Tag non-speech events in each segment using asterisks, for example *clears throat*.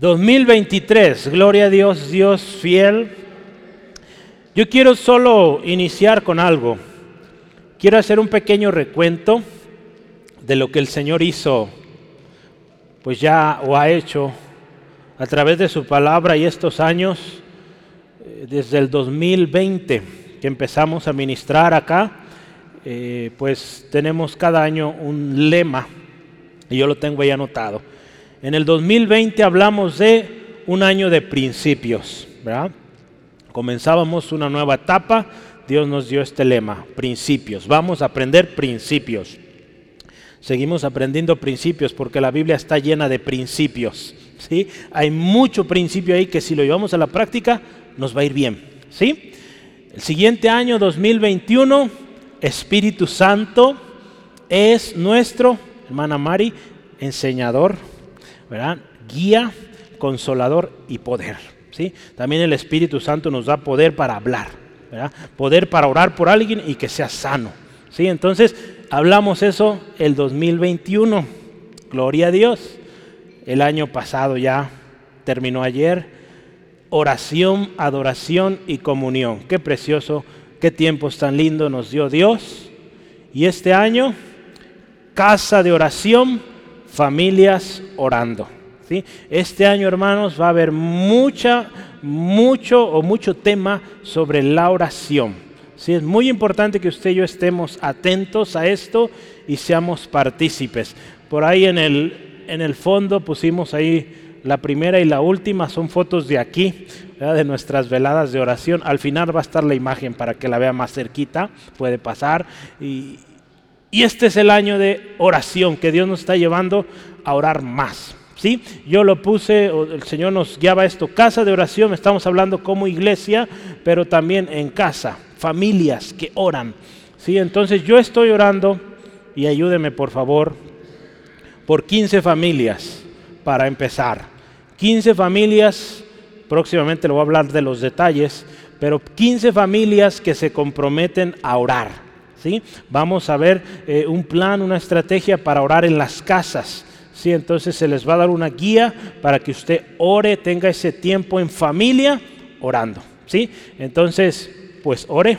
2023, gloria a Dios, Dios fiel. Yo quiero solo iniciar con algo. Quiero hacer un pequeño recuento de lo que el Señor hizo, pues ya o ha hecho a través de su palabra y estos años, eh, desde el 2020 que empezamos a ministrar acá, eh, pues tenemos cada año un lema y yo lo tengo ahí anotado. En el 2020 hablamos de un año de principios, ¿verdad? Comenzábamos una nueva etapa, Dios nos dio este lema, principios. Vamos a aprender principios. Seguimos aprendiendo principios porque la Biblia está llena de principios. ¿sí? Hay mucho principio ahí que si lo llevamos a la práctica nos va a ir bien. ¿sí? El siguiente año 2021, Espíritu Santo es nuestro, hermana Mari, enseñador, guía, consolador y poder. ¿sí? También el Espíritu Santo nos da poder para hablar, poder para orar por alguien y que sea sano. ¿sí? Entonces, hablamos eso el 2021. Gloria a Dios. El año pasado ya terminó ayer. Oración, adoración y comunión. Qué precioso, qué tiempos tan lindos nos dio Dios. Y este año, casa de oración, familias orando. ¿sí? Este año, hermanos, va a haber mucha, mucho o mucho tema sobre la oración. ¿sí? Es muy importante que usted y yo estemos atentos a esto y seamos partícipes. Por ahí en el, en el fondo pusimos ahí la primera y la última, son fotos de aquí, de nuestras veladas de oración. Al final va a estar la imagen para que la vea más cerquita, puede pasar. Y, y este es el año de oración que Dios nos está llevando a orar más. ¿sí? Yo lo puse, el Señor nos guiaba esto, casa de oración, estamos hablando como iglesia, pero también en casa, familias que oran. ¿sí? Entonces yo estoy orando, y ayúdeme por favor, por 15 familias para empezar. 15 familias, próximamente le voy a hablar de los detalles, pero 15 familias que se comprometen a orar. Vamos a ver eh, un plan, una estrategia para orar en las casas. ¿sí? Entonces se les va a dar una guía para que usted ore, tenga ese tiempo en familia orando. ¿sí? Entonces, pues ore.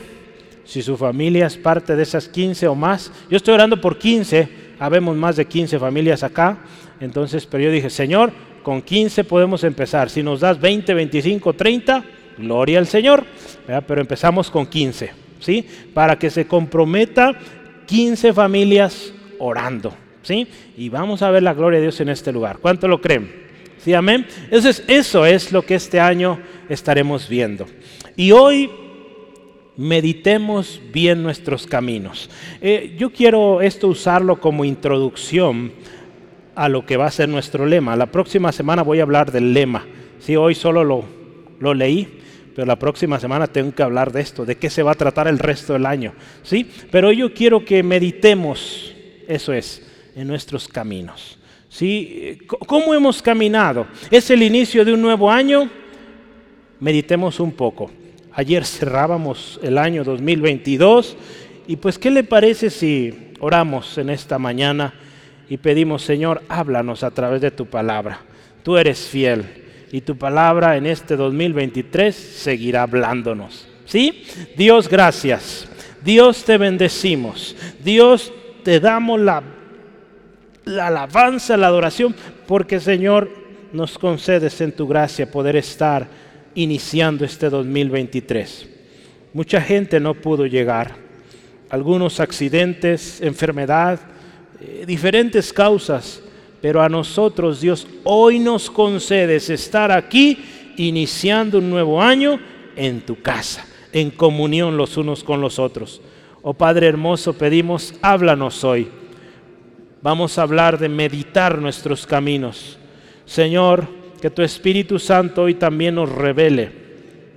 Si su familia es parte de esas 15 o más, yo estoy orando por 15, habemos más de 15 familias acá. Entonces, pero yo dije, Señor, con 15 podemos empezar. Si nos das 20, 25, 30, gloria al Señor. Pero empezamos con 15. ¿Sí? Para que se comprometa 15 familias orando, ¿sí? Y vamos a ver la gloria de Dios en este lugar. ¿Cuánto lo creen? ¿Sí, amén? Entonces, eso es lo que este año estaremos viendo. Y hoy meditemos bien nuestros caminos. Eh, yo quiero esto usarlo como introducción a lo que va a ser nuestro lema. La próxima semana voy a hablar del lema. Si hoy solo lo, lo leí, pero la próxima semana tengo que hablar de esto, de qué se va a tratar el resto del año. ¿sí? Pero yo quiero que meditemos, eso es, en nuestros caminos. ¿sí? ¿Cómo hemos caminado? ¿Es el inicio de un nuevo año? Meditemos un poco. Ayer cerrábamos el año 2022 y pues ¿qué le parece si oramos en esta mañana y pedimos, Señor, háblanos a través de tu palabra? Tú eres fiel y tu palabra en este 2023 seguirá hablándonos. ¿Sí? Dios, gracias. Dios te bendecimos. Dios te damos la, la alabanza, la adoración, porque Señor nos concedes en tu gracia poder estar iniciando este 2023. Mucha gente no pudo llegar. Algunos accidentes, enfermedad, eh, diferentes causas pero a nosotros Dios hoy nos concedes estar aquí iniciando un nuevo año en tu casa, en comunión los unos con los otros. Oh Padre hermoso, pedimos, háblanos hoy. Vamos a hablar de meditar nuestros caminos. Señor, que tu Espíritu Santo hoy también nos revele.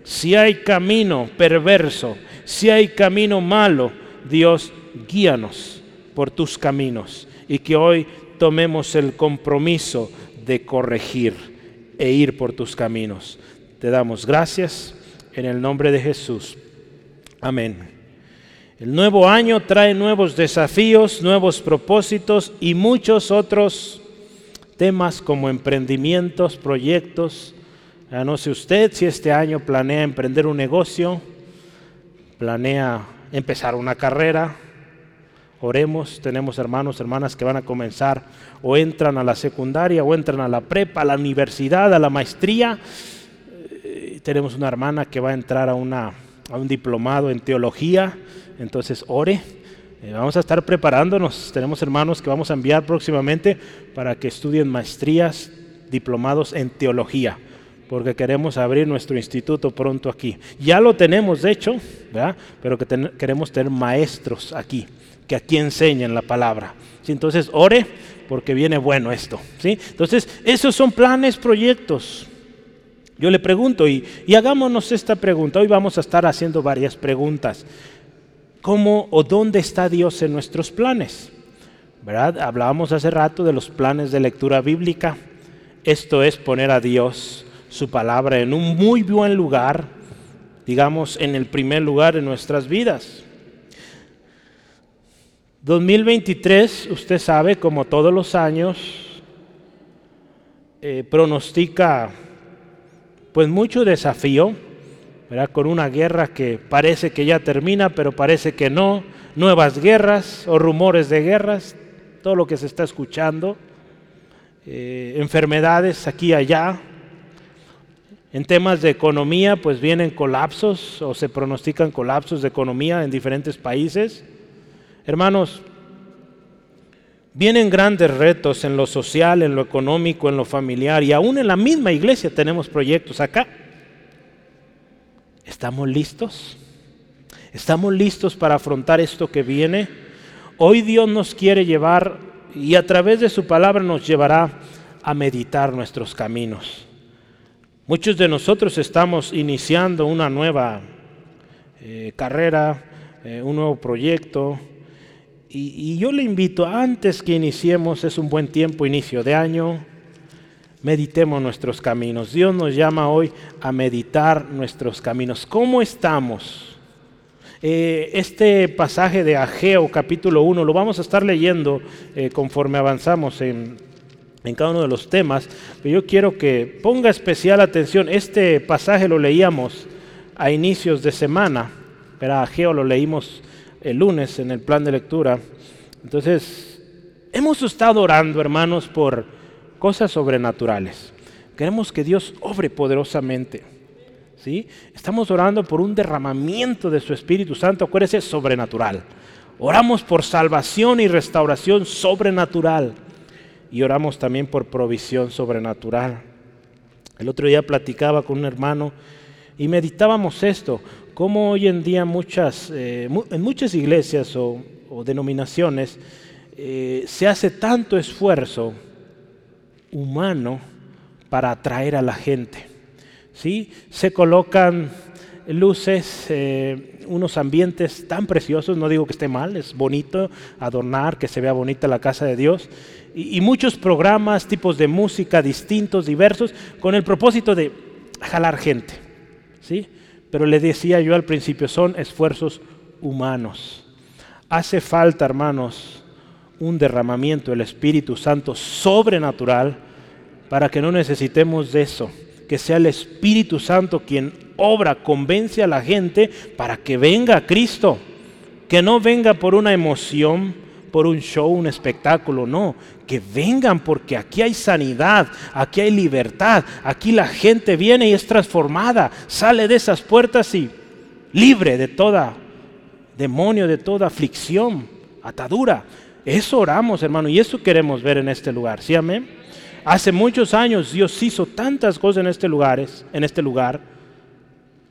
Si hay camino perverso, si hay camino malo, Dios, guíanos por tus caminos y que hoy tomemos el compromiso de corregir e ir por tus caminos. Te damos gracias en el nombre de Jesús. Amén. El nuevo año trae nuevos desafíos, nuevos propósitos y muchos otros temas como emprendimientos, proyectos. no sé usted si este año planea emprender un negocio, planea empezar una carrera. Oremos, tenemos hermanos, hermanas que van a comenzar o entran a la secundaria o entran a la prepa, a la universidad, a la maestría. Eh, tenemos una hermana que va a entrar a, una, a un diplomado en teología, entonces ore eh, vamos a estar preparándonos. Tenemos hermanos que vamos a enviar próximamente para que estudien maestrías, diplomados en teología, porque queremos abrir nuestro instituto pronto aquí. Ya lo tenemos, de hecho, pero que queremos tener maestros aquí, que aquí enseñen la palabra. Entonces, ore, porque viene bueno esto. ¿sí? Entonces, esos son planes, proyectos. Yo le pregunto, y, y hagámonos esta pregunta. Hoy vamos a estar haciendo varias preguntas cómo o dónde está Dios en nuestros planes. ¿Verdad? Hablábamos hace rato de los planes de lectura bíblica. Esto es poner a Dios, su palabra, en un muy buen lugar, digamos, en el primer lugar en nuestras vidas. 2023, usted sabe, como todos los años, eh, pronostica pues mucho desafío, con una guerra que parece que ya termina, pero parece que no, nuevas guerras o rumores de guerras, todo lo que se está escuchando, eh, enfermedades aquí y allá. En temas de economía, pues vienen colapsos o se pronostican colapsos de economía en diferentes países. Hermanos, vienen grandes retos en lo social, en lo económico, en lo familiar y aún en la misma iglesia tenemos proyectos acá. ¿Estamos listos? ¿Estamos listos para afrontar esto que viene? Hoy Dios nos quiere llevar y a través de su palabra nos llevará a meditar nuestros caminos. Muchos de nosotros estamos iniciando una nueva eh, carrera, eh, un nuevo proyecto. Y, yo le invito, antes que iniciemos, es un buen tiempo, inicio de año, meditemos nuestros caminos. Dios nos llama hoy a meditar nuestros caminos. ¿Cómo estamos? Eh, este pasaje de Ageo capítulo 1 lo vamos a estar leyendo eh, conforme avanzamos en, cada uno de los temas, pero yo quiero que ponga especial atención. Este pasaje lo leíamos a inicios de semana, pero Ageo lo leímos el lunes en el plan de lectura. Entonces, hemos estado orando, hermanos, por cosas sobrenaturales. Queremos que Dios obre poderosamente. ¿sí? Estamos orando por un derramamiento de su Espíritu Santo, acuérdese, sobrenatural. Oramos por salvación y restauración sobrenatural. Y oramos también por provisión sobrenatural. El otro día platicaba con un hermano y meditábamos esto, cómo hoy en día muchas, eh, en muchas iglesias o, denominaciones eh, se hace tanto esfuerzo humano para atraer a la gente. ¿sí? Se colocan luces, eh, unos ambientes tan preciosos, no digo que esté mal, es bonito adornar, que se vea bonita la casa de Dios, y, muchos programas, tipos de música distintos, diversos, con el propósito de jalar gente. ¿sí? Pero le decía yo al principio, son esfuerzos humanos. Hace falta, hermanos, un derramamiento del Espíritu Santo sobrenatural para que no necesitemos de eso, que sea el Espíritu Santo quien obra, convence a la gente para que venga a Cristo, que no venga por una emoción, por un show, un espectáculo, no, que vengan porque aquí hay sanidad, aquí hay libertad, aquí la gente viene y es transformada, sale de esas puertas y libre de toda demonio, de toda aflicción, atadura. Eso oramos, hermano, y eso queremos ver en este lugar. ¿Sí, amén? Hace muchos años Dios hizo tantas cosas en este lugar, en este lugar.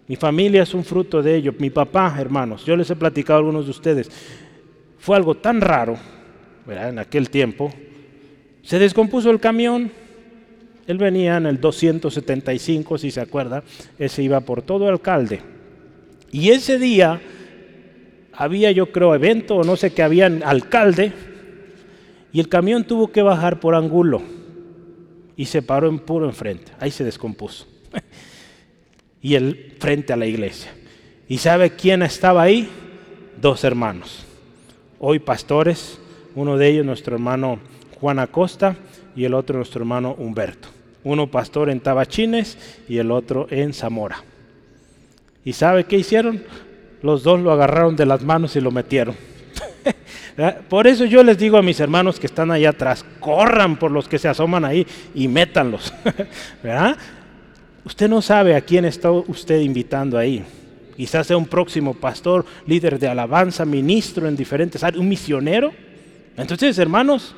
Mi familia es un fruto de ello. Mi papá, hermanos, yo les he platicado a algunos de ustedes. Fue algo tan raro, en aquel tiempo. Se descompuso el camión. Él venía en el 275, si se acuerda. Ese iba por todo alcalde. Y ese día había, yo creo, evento o no sé qué, había alcalde. Y el camión tuvo que bajar por Angulo y se paró en puro enfrente. Ahí se descompuso. *laughs* y él frente a la iglesia. ¿Y sabe quién estaba ahí? Dos hermanos. Hoy pastores, uno de ellos nuestro hermano Juan Acosta y el otro nuestro hermano Humberto. Uno pastor en Tabachines y el otro en Zamora. ¿Y sabe qué hicieron? Los dos lo agarraron de las manos y lo metieron. *laughs* Por eso yo les digo a mis hermanos que están allá atrás, corran por los que se asoman ahí y métanlos. *laughs* ¿Verdad? Usted no sabe a quién está usted invitando ahí. Quizás sea un próximo pastor, líder de alabanza, ministro en diferentes áreas, un misionero. Entonces, hermanos,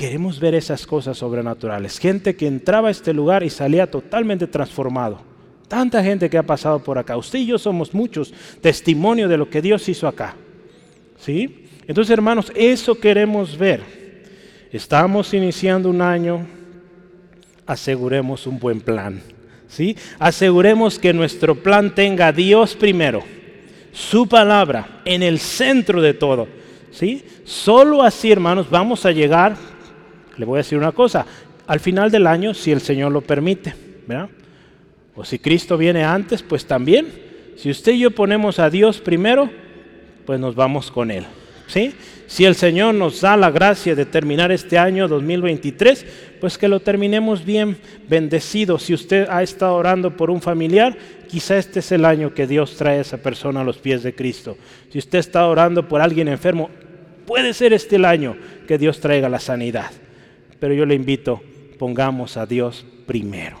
queremos ver esas cosas sobrenaturales. Gente que entraba a este lugar y salía totalmente transformado. Tanta gente que ha pasado por acá. Usted y yo somos muchos testimonio de lo que Dios hizo acá. ¿Sí? Entonces, hermanos, eso queremos ver. Estamos iniciando un año, aseguremos un buen plan. ¿Sí? Aseguremos que nuestro plan tenga a Dios primero, su palabra en el centro de todo. ¿Sí? Solo así, hermanos, vamos a llegar, le voy a decir una cosa, al final del año, si el Señor lo permite. O si Cristo viene antes, pues también. Si usted y yo ponemos a Dios primero, pues nos vamos con Él. ¿sí? Si el Señor nos da la gracia de terminar este año 2023, pues que lo terminemos bien bendecido. Si usted ha estado orando por un familiar, quizá este es el año que Dios trae a esa persona a los pies de Cristo. Si usted está orando por alguien enfermo, puede ser este el año que Dios traiga la sanidad. Pero yo le invito, pongamos a Dios primero.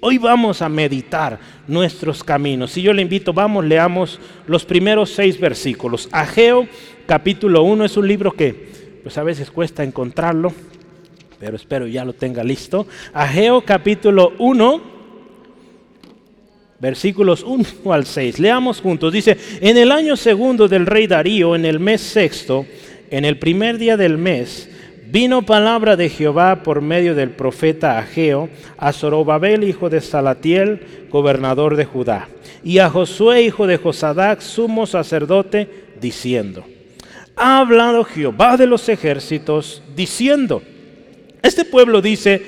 Hoy vamos a meditar nuestros caminos. Si yo le invito, vamos, leamos los primeros seis versículos. Ageo capítulo 1 es un libro que pues a veces cuesta encontrarlo, pero espero ya lo tenga listo. Ageo capítulo 1, versículos 1 al 6. Leamos juntos. Dice, en el año segundo del rey Darío, en el mes sexto, en el primer día del mes, vino palabra de Jehová por medio del profeta Ageo a Zorobabel, hijo de Salatiel, gobernador de Judá, y a Josué, hijo de Josadac, sumo sacerdote, diciendo, ha hablado Jehová de los ejércitos, diciendo, este pueblo dice,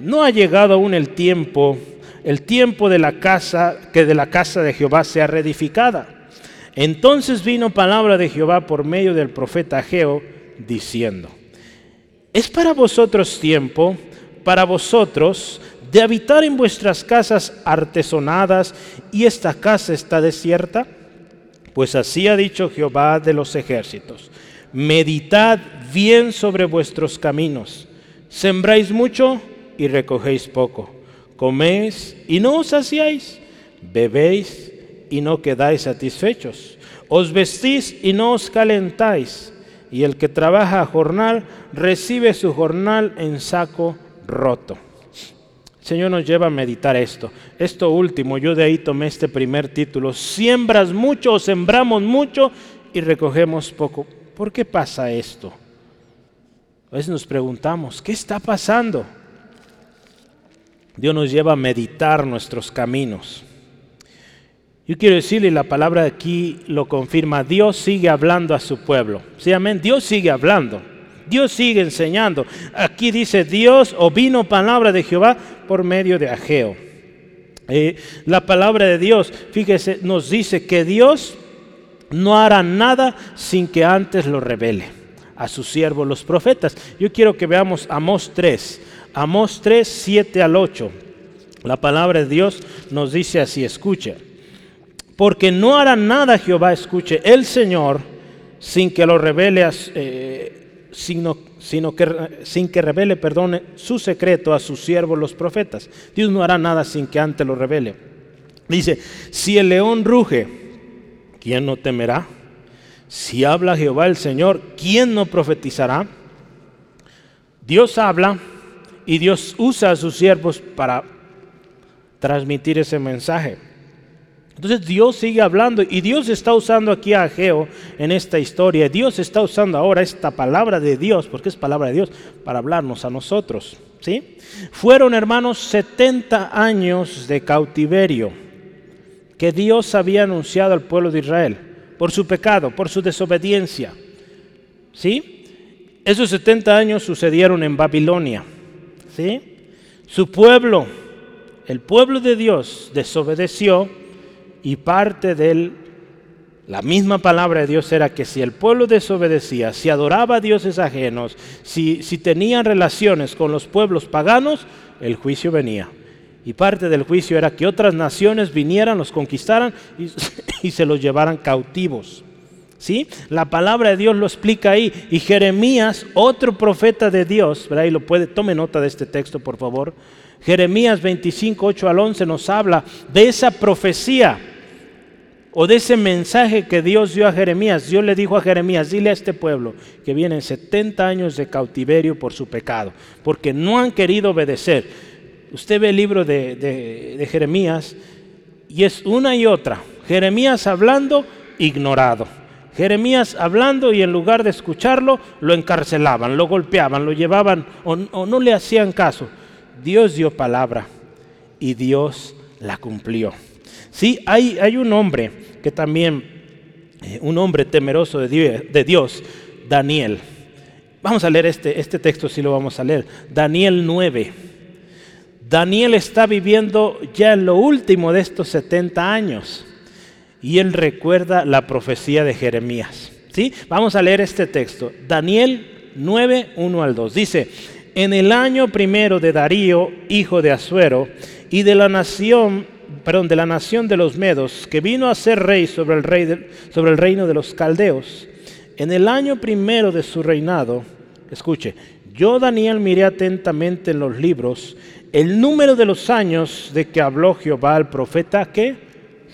no ha llegado aún el tiempo, el tiempo de la casa, que de la casa de Jehová sea reedificada. Entonces vino palabra de Jehová por medio del profeta Ageo, diciendo, ¿Es para vosotros tiempo, para vosotros, de habitar en vuestras casas artesonadas y esta casa está desierta? Pues así ha dicho Jehová de los ejércitos. Meditad bien sobre vuestros caminos. Sembráis mucho y recogéis poco. Coméis y no os saciáis. Bebéis y no quedáis satisfechos. Os vestís y no os calentáis y el que trabaja a jornal recibe su jornal en saco roto. El Señor nos lleva a meditar esto. Esto último, yo de ahí tomé este primer título. Siembras mucho o sembramos mucho y recogemos poco. ¿Por qué pasa esto? A veces nos preguntamos, ¿qué está pasando? Dios nos lleva a meditar nuestros caminos. Yo quiero decirle, la palabra aquí lo confirma, Dios sigue hablando a su pueblo. Sí, amén, Dios sigue hablando. Dios sigue enseñando. Aquí dice Dios o vino palabra de Jehová por medio de Ageo. Eh, la palabra de Dios, fíjese, nos dice que Dios no hará nada sin que antes lo revele a sus siervos los profetas. Yo quiero que veamos Amós 3, Amós 3, 7 al 8. La palabra de Dios nos dice así, escucha porque no hará nada Jehová, escuche, el Señor, sin que lo revele, eh, sino, que, sin que revele, perdone, su secreto a sus siervos los profetas. Dios no hará nada sin que antes lo revele. Dice, si el león ruge, ¿quién no temerá? Si habla Jehová el Señor, ¿quién no profetizará? Dios habla y Dios usa a sus siervos para transmitir ese mensaje. Entonces Dios sigue hablando y Dios está usando aquí a Ageo en esta historia. Dios está usando ahora esta palabra de Dios, porque es palabra de Dios, para hablarnos a nosotros. ¿sí? Fueron, hermanos, 70 años de cautiverio que Dios había anunciado al pueblo de Israel por su pecado, por su desobediencia. ¿Sí? Esos 70 años sucedieron en Babilonia. ¿Sí? Su pueblo, el pueblo de Dios, desobedeció y parte del La misma palabra de Dios era que si el pueblo desobedecía, si adoraba a dioses ajenos, si, si tenían relaciones con los pueblos paganos, el juicio venía. Y parte del juicio era que otras naciones vinieran, los conquistaran y, *laughs* se los llevaran cautivos. ¿Sí? La palabra de Dios lo explica ahí. Y Jeremías, otro profeta de Dios, ¿verdad? Y lo puede, tome nota de este texto, por favor. Jeremías 25, 8 al 11 nos habla de esa profecía o de ese mensaje que Dios dio a Jeremías. Dios le dijo a Jeremías, dile a este pueblo que vienen 70 años de cautiverio por su pecado, porque no han querido obedecer. Usted ve el libro de, Jeremías y es una y otra. Jeremías hablando, ignorado. Jeremías hablando y en lugar de escucharlo, lo encarcelaban, lo golpeaban, lo llevaban o, no le hacían caso. Dios dio palabra y Dios la cumplió. Sí, hay, hay un hombre que también, eh, un hombre temeroso de, Dios, Daniel. Vamos a leer este, este texto, sí lo vamos a leer. Daniel 9. Daniel está viviendo ya en lo último de estos 70 años y él recuerda la profecía de Jeremías. ¿sí? Vamos a leer este texto. Daniel 9, 1 al 2. Dice, en el año primero de Darío, hijo de Asuero, y de la nación, perdón, de la nación de los Medos, que vino a ser rey sobre el, rey sobre el reino de los caldeos, en el año primero de su reinado, escuche, yo Daniel miré atentamente en los libros el número de los años de que habló Jehová al profeta que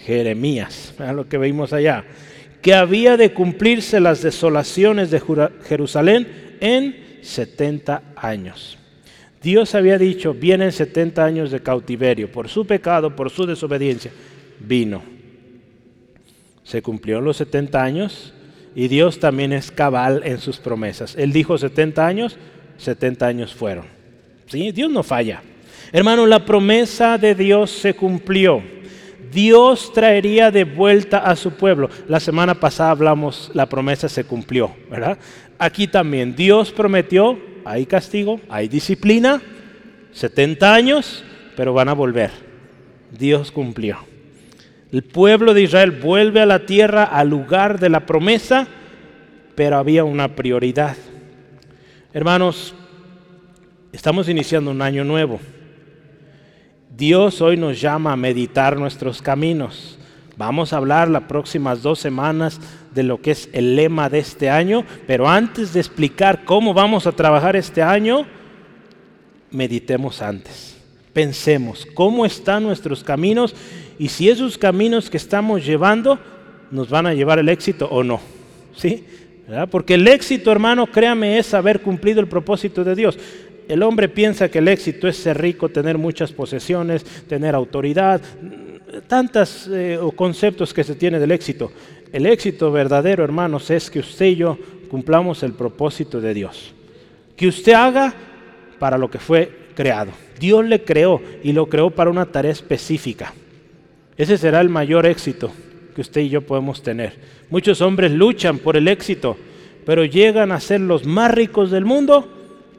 Jeremías, es lo que vimos allá, que había de cumplirse las desolaciones de Jerusalén en 70 años. Dios había dicho, vienen 70 años de cautiverio por su pecado, por su desobediencia. Vino. Se cumplieron los 70 años y Dios también es cabal en sus promesas. Él dijo 70 años, 70 años fueron. ¿Sí? Dios no falla. Hermano, la promesa de Dios se cumplió. Dios traería de vuelta a su pueblo. La semana pasada hablamos, la promesa se cumplió, ¿verdad? Aquí también, Dios prometió, hay castigo, hay disciplina, 70 años, pero van a volver. Dios cumplió. El pueblo de Israel vuelve a la tierra, al lugar de la promesa, pero había una prioridad. Hermanos, estamos iniciando un año nuevo. Dios hoy nos llama a meditar nuestros caminos. Vamos a hablar las próximas dos semanas de lo que es el lema de este año, pero antes de explicar cómo vamos a trabajar este año, meditemos antes. Pensemos cómo están nuestros caminos y si esos caminos que estamos llevando nos van a llevar el éxito o no. ¿Sí? Porque el éxito, hermano, créame, es haber cumplido el propósito de Dios. El hombre piensa que el éxito es ser rico, tener muchas posesiones, tener autoridad, tantos eh, conceptos que se tiene del éxito. El éxito verdadero, hermanos, es que usted y yo cumplamos el propósito de Dios. Que usted haga para lo que fue creado. Dios le creó y lo creó para una tarea específica. Ese será el mayor éxito que usted y yo podemos tener. Muchos hombres luchan por el éxito, pero llegan a ser los más ricos del mundo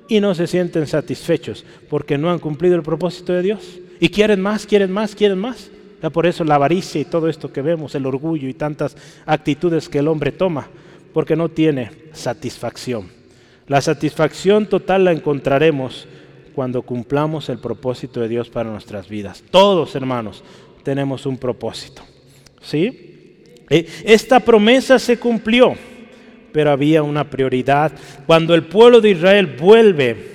y no se sienten satisfechos porque no han cumplido el propósito de Dios. Y quieren más, quieren más, quieren más. Por eso la avaricia y todo esto que vemos, el orgullo y tantas actitudes que el hombre toma, porque no tiene satisfacción. La satisfacción total la encontraremos cuando cumplamos el propósito de Dios para nuestras vidas. Todos, hermanos, tenemos un propósito. ¿Sí? Eh, esta promesa se cumplió pero había una prioridad. Cuando el pueblo de Israel vuelve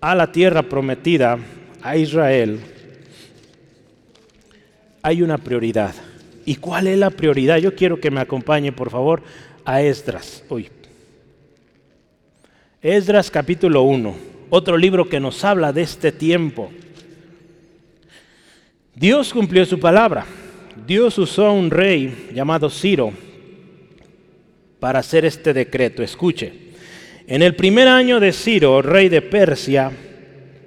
a la tierra prometida, a Israel, hay una prioridad. ¿Y cuál es la prioridad? Yo quiero que me acompañe, por favor, a Esdras. Uy. Esdras capítulo 1, otro libro que nos habla de este tiempo. Dios cumplió su palabra. Dios usó a un rey llamado Ciro para hacer este decreto. Escuche, en el primer año de Ciro, rey de Persia,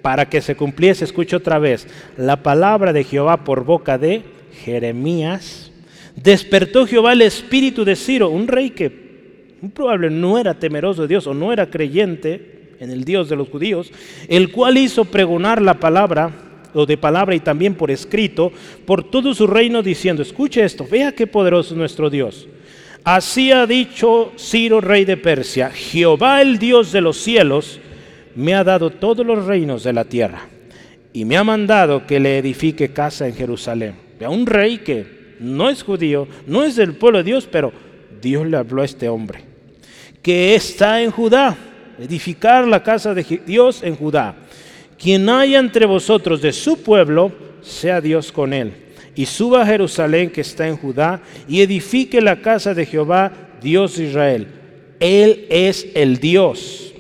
para que se cumpliese, escuche otra vez, la palabra de Jehová por boca de Jeremías, despertó Jehová el espíritu de Ciro, un rey que probablemente no era temeroso de Dios o no era creyente en el Dios de los judíos, el cual hizo pregonar la palabra o de palabra y también por escrito, por todo su reino, diciendo, escuche esto, vea qué poderoso es nuestro Dios. Así ha dicho Ciro, rey de Persia, Jehová el Dios de los cielos, me ha dado todos los reinos de la tierra y me ha mandado que le edifique casa en Jerusalén. A un rey que no es judío, no es del pueblo de Dios, pero Dios le habló a este hombre, que está en Judá, edificar la casa de Dios en Judá. Quien haya entre vosotros de su pueblo, sea Dios con él. Y suba a Jerusalén que está en Judá y edifique la casa de Jehová, Dios de Israel. Él es el Dios,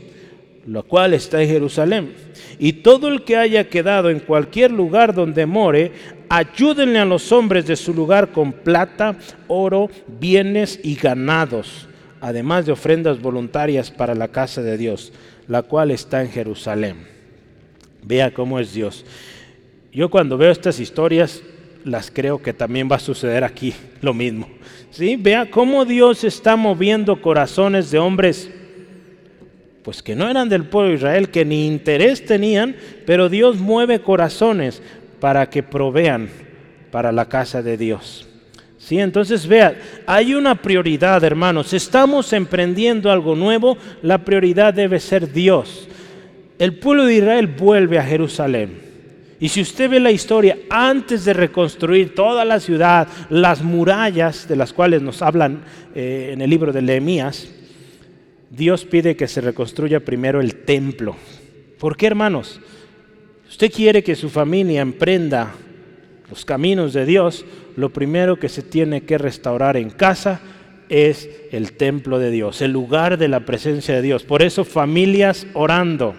lo cual está en Jerusalén. Y todo el que haya quedado en cualquier lugar donde more, ayúdenle a los hombres de su lugar con plata, oro, bienes y ganados, además de ofrendas voluntarias para la casa de Dios, la cual está en Jerusalén. Vea cómo es Dios. Yo cuando veo estas historias, las creo que también va a suceder aquí lo mismo. ¿Sí? Vea cómo Dios está moviendo corazones de hombres pues que no eran del pueblo de Israel, que ni interés tenían, pero Dios mueve corazones para que provean para la casa de Dios. ¿Sí? Entonces vea, hay una prioridad, hermanos. Estamos emprendiendo algo nuevo, la prioridad debe ser Dios el pueblo de Israel vuelve a Jerusalén. Y si usted ve la historia, antes de reconstruir toda la ciudad, las murallas de las cuales nos hablan eh, en el libro de Nehemías, Dios pide que se reconstruya primero el templo. ¿Por qué, hermanos? Usted quiere que su familia emprenda los caminos de Dios, lo primero que se tiene que restaurar en casa es el templo de Dios, el lugar de la presencia de Dios. Por eso familias orando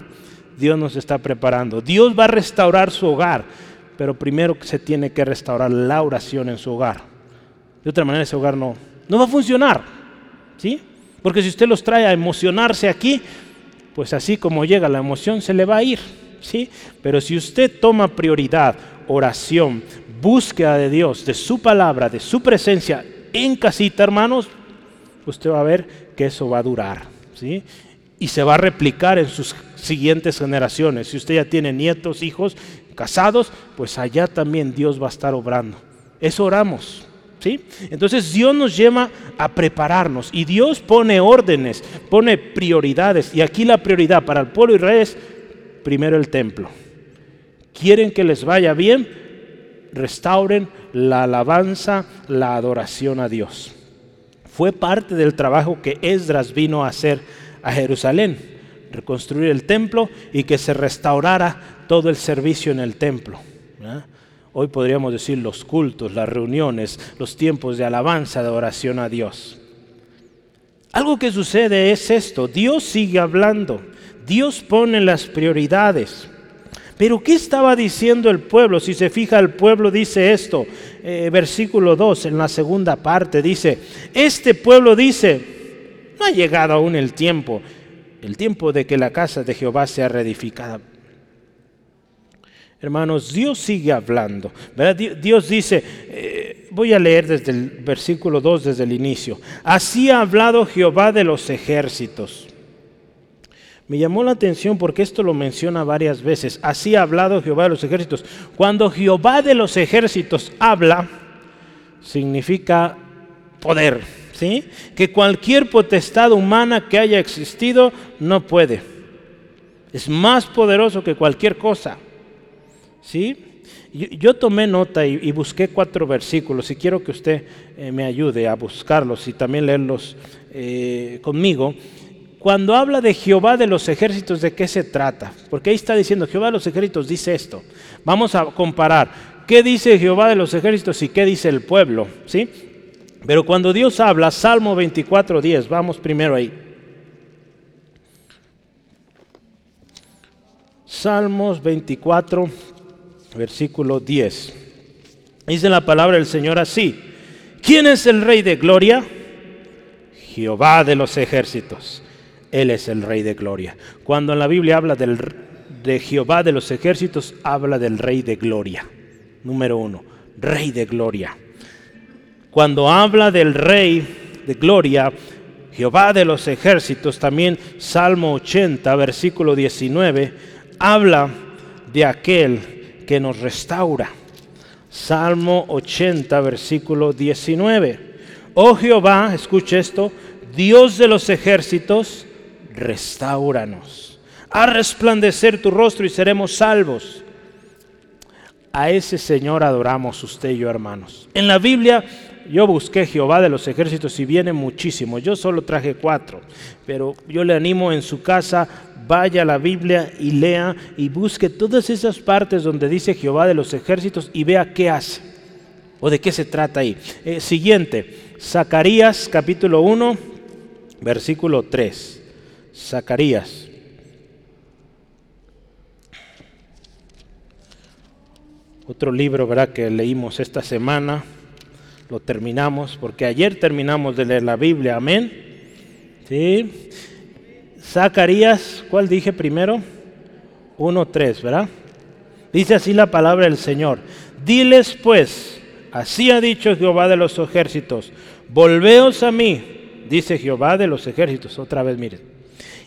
Dios nos está preparando. Dios va a restaurar su hogar, pero primero se tiene que restaurar la oración en su hogar. De otra manera ese hogar no, no va a funcionar. ¿sí? Porque si usted los trae a emocionarse aquí, pues así como llega la emoción se le va a ir. ¿sí? Pero si usted toma prioridad, oración, búsqueda de Dios, de su palabra, de su presencia en casita, hermanos, usted va a ver que eso va a durar. ¿sí? Y se va a replicar en sus siguientes generaciones. Si usted ya tiene nietos, hijos, casados, pues allá también Dios va a estar obrando. Eso oramos. Entonces Dios nos lleva a prepararnos y Dios pone órdenes, pone prioridades. Y aquí la prioridad para el pueblo de Israel es primero el templo. ¿Quieren que les vaya bien? Restauren la alabanza, la adoración a Dios. Fue parte del trabajo que Esdras vino a hacer a Jerusalén reconstruir el templo y que se restaurara todo el servicio en el templo. Hoy podríamos decir los cultos, las reuniones, los tiempos de alabanza, de oración a Dios. Algo que sucede es esto, Dios sigue hablando, Dios pone las prioridades. Pero ¿qué estaba diciendo el pueblo? Si se fija, el pueblo dice esto, eh, versículo 2, en la segunda parte, dice, este pueblo dice, no ha llegado aún el tiempo, el tiempo de que la casa de Jehová sea reedificada. Hermanos, Dios sigue hablando. Dios dice, eh, voy a leer desde el versículo 2, desde el inicio. Así ha hablado Jehová de los ejércitos. Me llamó la atención porque esto lo menciona varias veces. Así ha hablado Jehová de los ejércitos. Cuando Jehová de los ejércitos habla, significa poder ¿sí? que cualquier potestad humana que haya existido no puede. Es más poderoso que cualquier cosa. ¿Sí? Yo, tomé nota y, busqué cuatro versículos y quiero que usted eh, me ayude a buscarlos y también leerlos eh, conmigo. Cuando habla de Jehová de los ejércitos, ¿de qué se trata? Porque ahí está diciendo, Jehová de los ejércitos dice esto. Vamos a comparar. ¿Qué dice Jehová de los ejércitos y qué dice el pueblo? ¿Sí? Pero cuando Dios habla, Salmo 24, 10, vamos primero ahí. Salmos 24, versículo 10. Dice la palabra del Señor así. ¿Quién es el Rey de Gloria? Jehová de los ejércitos. Él es el Rey de Gloria. Cuando en la Biblia habla del, de Jehová de los ejércitos, habla del Rey de Gloria. Número uno, Rey de Gloria. Cuando habla del Rey de Gloria, Jehová de los ejércitos, también Salmo 80, versículo 19, habla de aquel que nos restaura. Salmo 80, versículo 19. Oh Jehová, escuche esto, Dios de los ejércitos, restauranos. A resplandecer tu rostro y seremos salvos. A ese Señor adoramos usted y yo, hermanos. En la Biblia yo busqué Jehová de los ejércitos y viene muchísimo. Yo solo traje cuatro, pero yo le animo en su casa, vaya a la Biblia y lea y busque todas esas partes donde dice Jehová de los ejércitos y vea qué hace o de qué se trata ahí. Eh, siguiente, Zacarías capítulo 1, versículo 3. Zacarías. Otro libro, ¿verdad? Que leímos esta semana lo terminamos, porque ayer terminamos de leer la Biblia, amén. ¿Sí? Zacarías, ¿cuál dije primero? 1.3, ¿verdad? Dice así la palabra del Señor. Diles pues, así ha dicho Jehová de los ejércitos, volveos a mí, dice Jehová de los ejércitos, otra vez miren,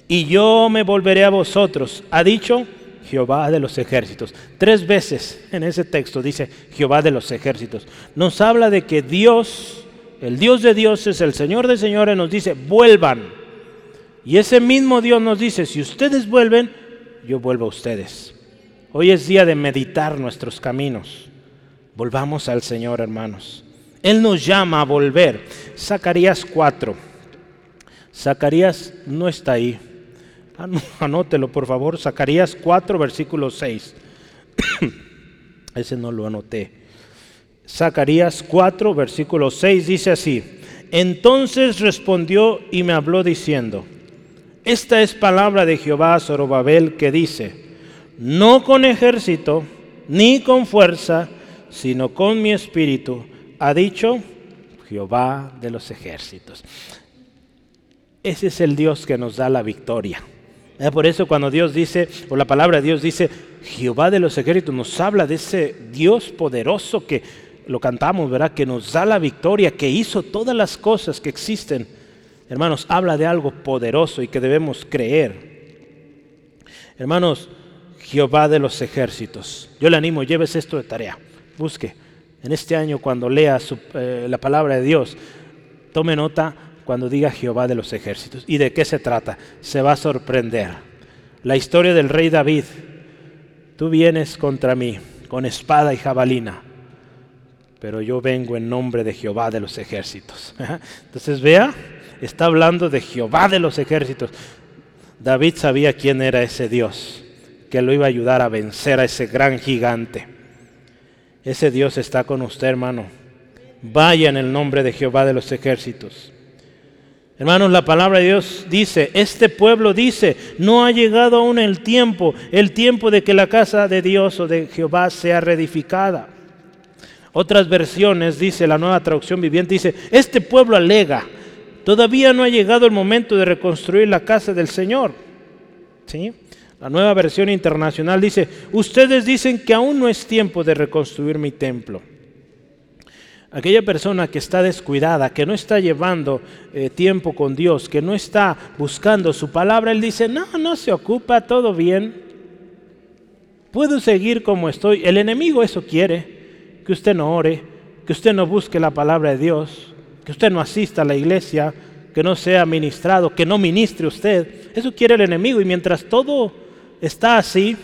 y yo me volveré a vosotros, ha dicho Jehová de los ejércitos. Tres veces en ese texto dice Jehová de los ejércitos. Nos habla de que Dios, el Dios de dioses, el Señor de señores, nos dice, vuelvan. Y ese mismo Dios nos dice, si ustedes vuelven, yo vuelvo a ustedes. Hoy es día de meditar nuestros caminos. Volvamos al Señor, hermanos. Él nos llama a volver. Zacarías 4. Zacarías no está ahí. *laughs* Anótelo, por favor. Zacarías 4, versículo 6. *clears throat* Ese no lo anoté. Zacarías 4, versículo 6 dice así. Entonces respondió y me habló diciendo, esta es palabra de Jehová a Zorobabel que dice, no con ejército ni con fuerza, sino con mi espíritu, ha dicho Jehová de los ejércitos. Ese es el Dios que nos da la victoria. Por eso cuando Dios dice, o la palabra de Dios dice, Jehová de los ejércitos, nos habla de ese Dios poderoso que lo cantamos, ¿verdad? Que nos da la victoria, que hizo todas las cosas que existen. Hermanos, habla de algo poderoso y que debemos creer. Hermanos, Jehová de los ejércitos. Yo le animo, llévese esto de tarea. Busque. En este año, cuando lea eh, la palabra de Dios, tome nota cuando diga Jehová de los ejércitos. ¿Y de qué se trata? Se va a sorprender. La historia del rey David. Tú vienes contra mí con espada y jabalina, pero yo vengo en nombre de Jehová de los ejércitos. *laughs* Entonces vea, está hablando de Jehová de los ejércitos. David sabía quién era ese Dios, que lo iba a ayudar a vencer a ese gran gigante. Ese Dios está con usted, hermano. Vaya en el nombre de Jehová de los ejércitos. Hermanos, la palabra de Dios dice, este pueblo dice, no ha llegado aún el tiempo, el tiempo de que la casa de Dios o de Jehová sea reedificada. Otras versiones, dice la nueva traducción viviente, dice, este pueblo alega, todavía no ha llegado el momento de reconstruir la casa del Señor. ¿Sí? La nueva versión internacional dice, ustedes dicen que aún no es tiempo de reconstruir mi templo. Aquella persona que está descuidada, que no está llevando eh, tiempo con Dios, que no está buscando su palabra, él dice, no, no se ocupa, todo bien. Puedo seguir como estoy. El enemigo eso quiere, que usted no ore, que usted no busque la palabra de Dios, que usted no asista a la iglesia, que no sea ministrado, que no ministre usted. Eso quiere el enemigo y mientras todo está así,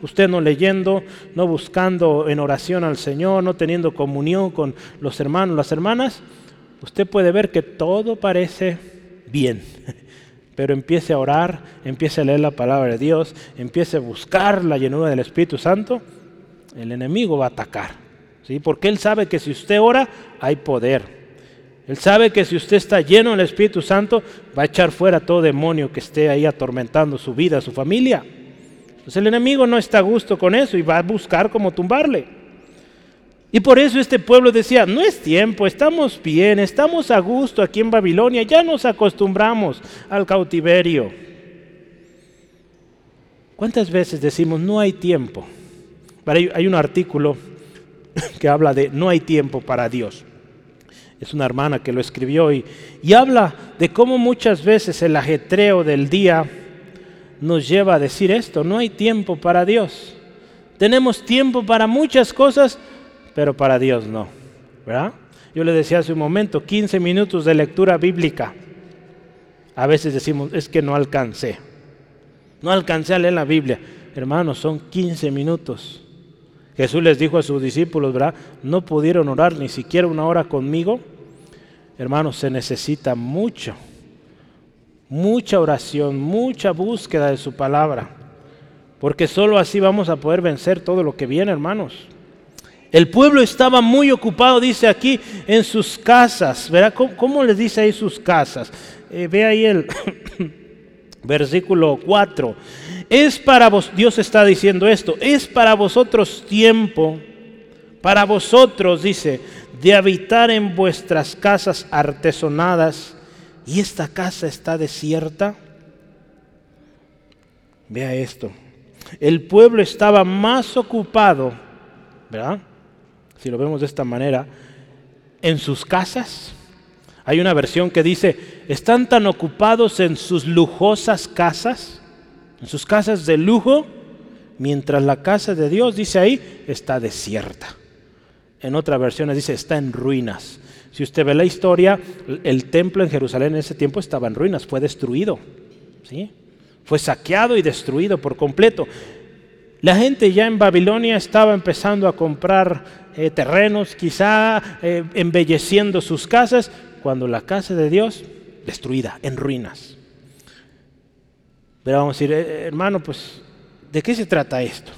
usted no leyendo, no buscando en oración al Señor, no teniendo comunión con los hermanos, las hermanas, usted puede ver que todo parece bien. *laughs* Pero empiece a orar, empiece a leer la palabra de Dios, empiece a buscar la llenura del Espíritu Santo, el enemigo va a atacar. ¿sí? Porque él sabe que si usted ora, hay poder. Él sabe que si usted está lleno del Espíritu Santo, va a echar fuera todo demonio que esté ahí atormentando su vida, su familia. Pues el enemigo no está a gusto con eso y va a buscar cómo tumbarle. Y por eso este pueblo decía, no es tiempo, estamos bien, estamos a gusto aquí en Babilonia, ya nos acostumbramos al cautiverio. ¿Cuántas veces decimos, no hay tiempo? Hay un artículo *laughs* que habla de no hay tiempo para Dios. Es una hermana que lo escribió y, y habla de cómo muchas veces el ajetreo del día nos lleva a decir esto, no hay tiempo para Dios. Tenemos tiempo para muchas cosas, pero para Dios no. ¿Verdad? Yo le decía hace un momento, 15 minutos de lectura bíblica. A veces decimos, es que no alcancé. No alcancé a leer la Biblia. Hermanos, son 15 minutos. Jesús les dijo a sus discípulos, ¿verdad? No pudieron orar ni siquiera una hora conmigo. Hermanos, se necesita mucho, mucha oración, mucha búsqueda de su palabra. Porque solo así vamos a poder vencer todo lo que viene, hermanos. El pueblo estaba muy ocupado, dice aquí, en sus casas. ¿Verdad? ¿Cómo, les dice ahí sus casas? Eh, ve ahí el versículo 4. Es para vos, Dios está diciendo esto, es para vosotros tiempo, para vosotros, dice, de habitar en vuestras casas artesonadas y esta casa está desierta. Vea esto. El pueblo estaba más ocupado, ¿verdad? Si lo vemos de esta manera, en sus casas. Hay una versión que dice, están tan ocupados en sus lujosas casas, en sus casas de lujo, mientras la casa de Dios, dice ahí, está desierta. En otra versión dice, está en ruinas. Si usted ve la historia, el templo en Jerusalén en ese tiempo estaba en ruinas, fue destruido. ¿sí? Fue saqueado y destruido por completo. La gente ya en Babilonia estaba empezando a comprar eh, terrenos, quizá eh, embelleciendo sus casas, cuando la casa de Dios destruida, en ruinas. Pero vamos a decir, eh, hermano, pues, ¿de qué se trata esto?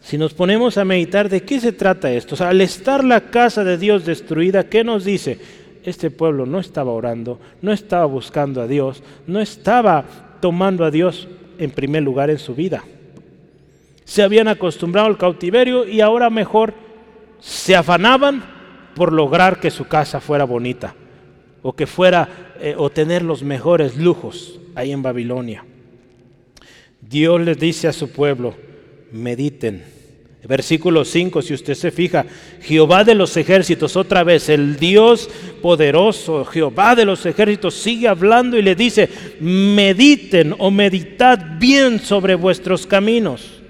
Si nos ponemos a meditar, ¿de qué se trata esto? O sea, al estar la casa de Dios destruida, ¿qué nos dice? Este pueblo no estaba orando, no estaba buscando a Dios, no estaba tomando a Dios en primer lugar en su vida. Se habían acostumbrado al cautiverio y ahora mejor se afanaban por lograr que su casa fuera bonita o que fuera eh, o tener los mejores lujos ahí en Babilonia. Dios les dice a su pueblo, mediten Versículo 5, si usted se fija, Jehová de los ejércitos, otra vez, el Dios poderoso, Jehová de los ejércitos, sigue hablando y le dice, mediten o meditad bien sobre vuestros caminos.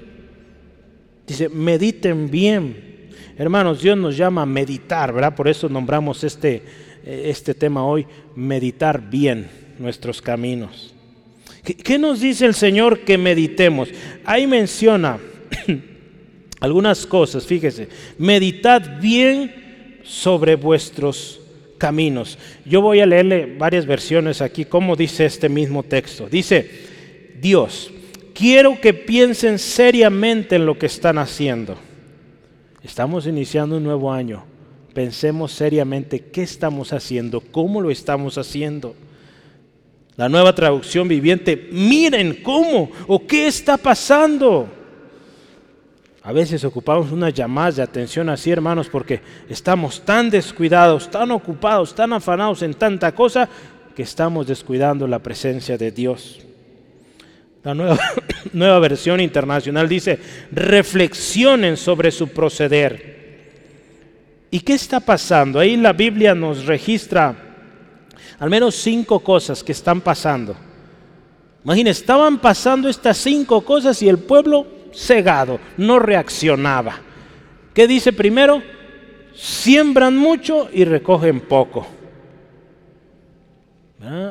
Dice, mediten bien. Hermanos, Dios nos llama a meditar, ¿verdad? Por eso nombramos este, este tema hoy, meditar bien nuestros caminos. ¿Qué, ¿Qué nos dice el Señor que meditemos? Ahí menciona *clears throat* algunas cosas, fíjese, meditad bien sobre vuestros caminos. Yo voy a leerle varias versiones aquí, como dice este mismo texto. Dice, Dios, quiero que piensen seriamente en lo que están haciendo. Estamos iniciando un nuevo año. Pensemos seriamente qué estamos haciendo, cómo lo estamos haciendo. La nueva traducción viviente, miren cómo o qué está pasando. A veces ocupamos unas llamadas de atención así, hermanos, porque estamos tan descuidados, tan ocupados, tan afanados en tanta cosa, que estamos descuidando la presencia de Dios. La nueva, *coughs* nueva versión internacional dice, reflexionen sobre su proceder. ¿Y qué está pasando? Ahí la Biblia nos registra al menos cinco cosas que están pasando. Imagínense, estaban pasando estas cinco cosas y el pueblo cegado, no reaccionaba. ¿Qué dice primero? Siembran mucho y recogen poco.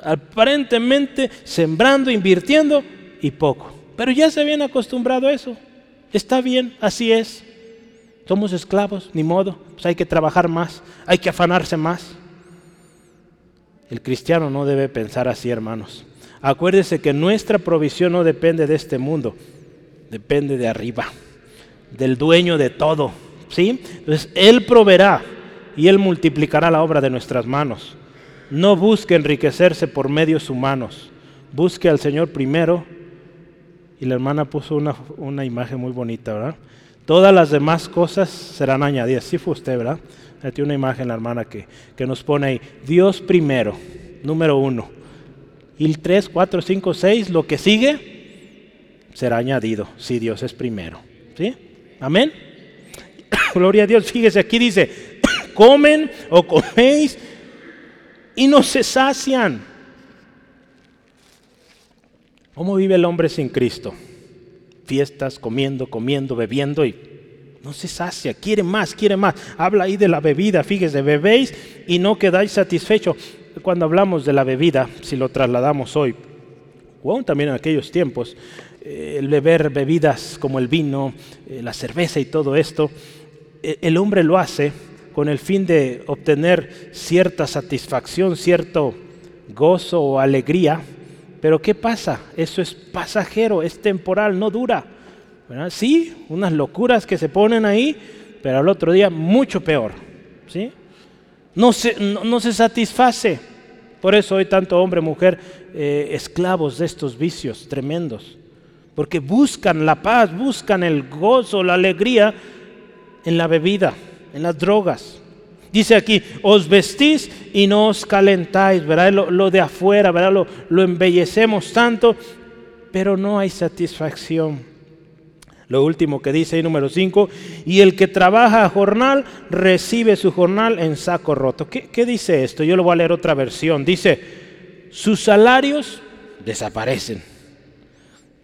Aparentemente sembrando, invirtiendo y poco. Pero ya se habían acostumbrado a eso. Está bien, así es. Somos esclavos, ni modo. Pues hay que trabajar más, hay que afanarse más. El cristiano no debe pensar así, hermanos. Acuérdese que nuestra provisión no depende de este mundo, depende de arriba, del dueño de todo. ¿sí? Entonces, Él proveerá y Él multiplicará la obra de nuestras manos. No busque enriquecerse por medios humanos. Busque al Señor primero. Y la hermana puso una, imagen muy bonita, ¿verdad? Todas las demás cosas serán añadidas. Sí fue usted, ¿verdad? Tiene una imagen la hermana que, que nos pone ahí. Dios primero, número uno. Y el 3, 4, 5, 6, lo que sigue, será añadido si Dios es primero. ¿Sí? Amén. *coughs* Gloria a Dios. Fíjese, aquí dice, *coughs* comen o coméis y no se sacian. ¿Cómo vive el hombre sin Cristo? Fiestas, comiendo, comiendo, bebiendo y no se sacia, quiere más, quiere más. Habla ahí de la bebida, fíjese, bebéis y no quedáis satisfechos. Cuando hablamos de la bebida, si lo trasladamos hoy, o aún también en aquellos tiempos, eh, el beber bebidas como el vino, eh, la cerveza y todo esto, eh, el hombre lo hace con el fin de obtener cierta satisfacción, cierto gozo o alegría. Pero ¿qué pasa? Eso es pasajero, es temporal, no dura. Sí, unas locuras que se ponen ahí, pero al otro día mucho peor. ¿sí? No, se, no, se satisface. Por eso hoy tanto hombre, mujer, eh, esclavos de estos vicios tremendos. Porque buscan la paz, buscan el gozo, la alegría en la bebida, en las drogas. Dice aquí, os vestís y no os calentáis, ¿verdad? Lo, de afuera, ¿verdad? Lo, embellecemos tanto, pero no hay satisfacción. Lo último que dice ahí número 5, y el que trabaja a jornal recibe su jornal en saco roto. ¿Qué, dice esto? Yo lo voy a leer otra versión. Dice, sus salarios desaparecen,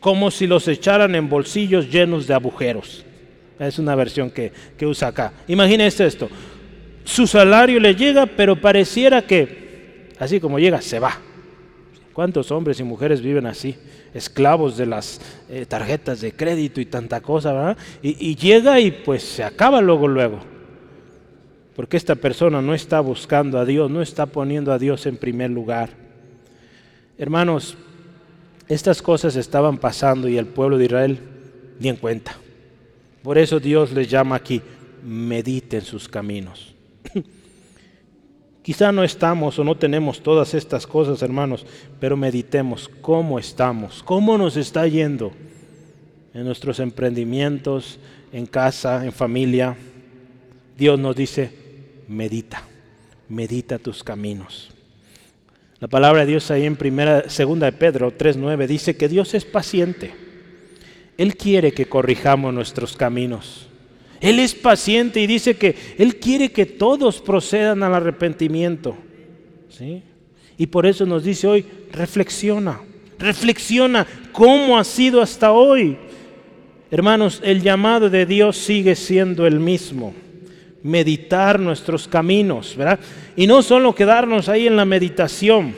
como si los echaran en bolsillos llenos de agujeros. Es una versión que, que usa acá. Imagínese esto. Su salario le llega, pero pareciera que, así como llega, se va. ¿Cuántos hombres y mujeres viven así? Esclavos de las eh, tarjetas de crédito y tanta cosa, ¿verdad? Y, y llega y pues se acaba luego, luego. Porque esta persona no está buscando a Dios, no está poniendo a Dios en primer lugar. Hermanos, estas cosas estaban pasando y el pueblo de Israel ni en cuenta. Por eso Dios les llama aquí, mediten sus caminos. Quizá no estamos o no tenemos todas estas cosas, hermanos, pero meditemos cómo estamos, cómo nos está yendo en nuestros emprendimientos, en casa, en familia. Dios nos dice, medita, medita tus caminos. La palabra de Dios ahí en primera, segunda de Pedro 3:9 dice que Dios es paciente. Él quiere que corrijamos nuestros caminos. Él es paciente y dice que Él quiere que todos procedan al arrepentimiento. ¿sí? Y por eso nos dice hoy, reflexiona, reflexiona cómo ha sido hasta hoy. Hermanos, el llamado de Dios sigue siendo el mismo. Meditar nuestros caminos, ¿verdad? Y no solo quedarnos ahí en la meditación,